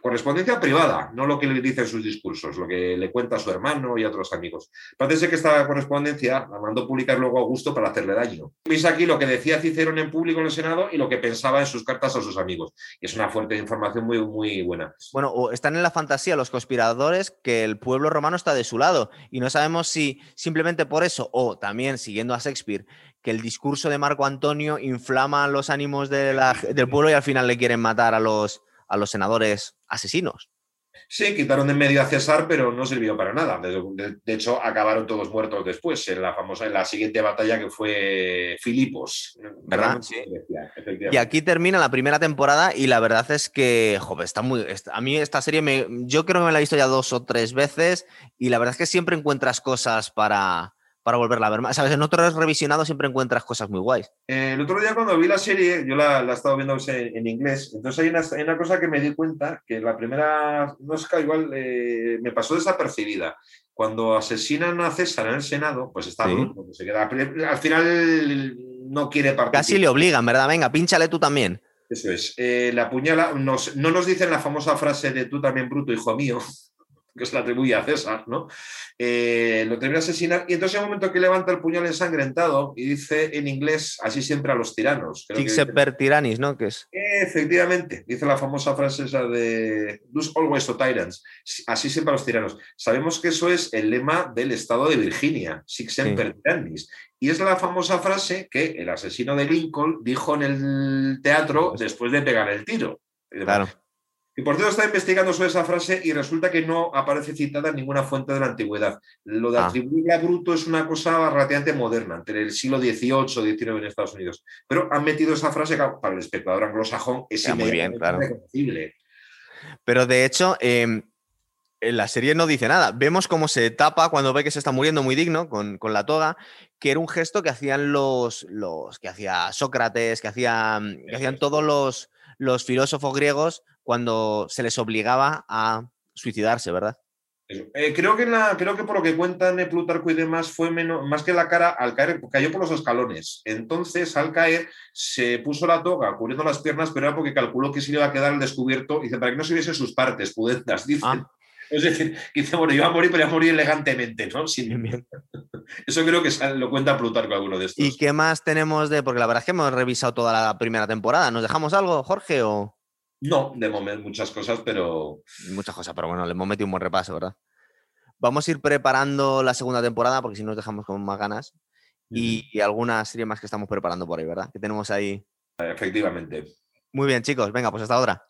Correspondencia privada, no lo que le dice en sus discursos, lo que le cuenta a su hermano y a otros amigos. Parece que esta correspondencia la mandó publicar luego Augusto para hacerle daño. Veis aquí lo que decía Cicerón en público en el Senado y lo que pensaba en sus cartas a sus amigos. Y es una fuente de información muy, muy buena. Bueno, están en la fantasía los conspiradores que el pueblo romano está de su lado y no sabemos si simplemente por eso o también siguiendo a Shakespeare que el discurso de Marco Antonio inflama los ánimos del pueblo y al final le quieren matar a los, a los senadores asesinos. Sí, quitaron de en medio a César, pero no sirvió para nada. De, de- de hecho, acabaron todos muertos después, en la famosa, en la siguiente batalla que fue Filipos. ¿Verdad? Sí. Y aquí termina la primera temporada y la verdad es que, joder, está muy. está- a mí esta serie, me, yo creo que me la he visto ya dos o tres veces y la verdad es que siempre encuentras cosas para, para volverla a ver más. ¿Sabes? En otros revisionados siempre encuentras cosas muy guays. Eh, el otro día cuando vi la serie, yo la, la he estado viendo en, en inglés, entonces hay una, hay una cosa que me di cuenta, que la primera, no es que igual eh, me pasó desapercibida. Cuando asesinan a César en el Senado, pues está Sí. que se queda, al final no quiere participar. Casi le obligan, ¿verdad? Venga, pínchale tú también. Eso es. Eh, la puñala, nos- no nos dicen la famosa frase de tú también, bruto, hijo mío, que se la atribuye a César, ¿no? Eh, lo termina de asesinar y entonces hay un momento que levanta el puñal ensangrentado y dice en inglés, así siempre a los tiranos. Creo que per tyrannis, ¿no? Que es. Efectivamente, dice la famosa frase esa de Lose always to tyrants, así siempre a los tiranos. Sabemos que eso es el lema del estado de Virginia, Sic semper tyrannis. Y es la famosa frase que el asesino de Lincoln dijo en el teatro después de pegar el tiro. Claro. Y por cierto, está investigando sobre esa frase y resulta que no aparece citada en ninguna fuente de la antigüedad. Lo de Ah. atribuirle a Bruto es una cosa relativamente moderna, entre el siglo XVIII y XIX en Estados Unidos. Pero han metido esa frase que para el espectador anglosajón es Ya, muy bien, claro. reconocible. Pero de hecho, en la serie no dice nada. Vemos cómo se tapa cuando ve que se está muriendo muy digno con, con la toga, que era un gesto que hacían los, los que hacía Sócrates, que, hacían, que hacían todos los, los filósofos griegos cuando se les obligaba a suicidarse, ¿verdad? Eh, creo, que en la- creo que por lo que cuentan Plutarco y demás, fue menos, más que la cara al caer, cayó por los escalones. Entonces, al caer, se puso la toga cubriendo las piernas, pero era porque calculó que se le iba a quedar al descubierto. Dice, para que no se viesen sus partes pudendas, dicen. Ah. Es decir, que dice, bueno, iba a morir, pero iba a morir elegantemente, ¿no? Sin-. Eso creo que lo cuenta Plutarco alguno de estos. ¿Y qué más tenemos de.? Porque la verdad es que hemos revisado toda la primera temporada. ¿Nos dejamos algo, Jorge? O No, de momento muchas cosas, pero muchas cosas, pero bueno, le hemos metido un buen repaso, ¿verdad? Vamos a ir preparando la segunda temporada porque si no nos dejamos con más ganas. Y, y alguna serie más que estamos preparando por ahí, ¿verdad? Que tenemos ahí. efectivamente. Muy bien, chicos. Venga, pues hasta ahora.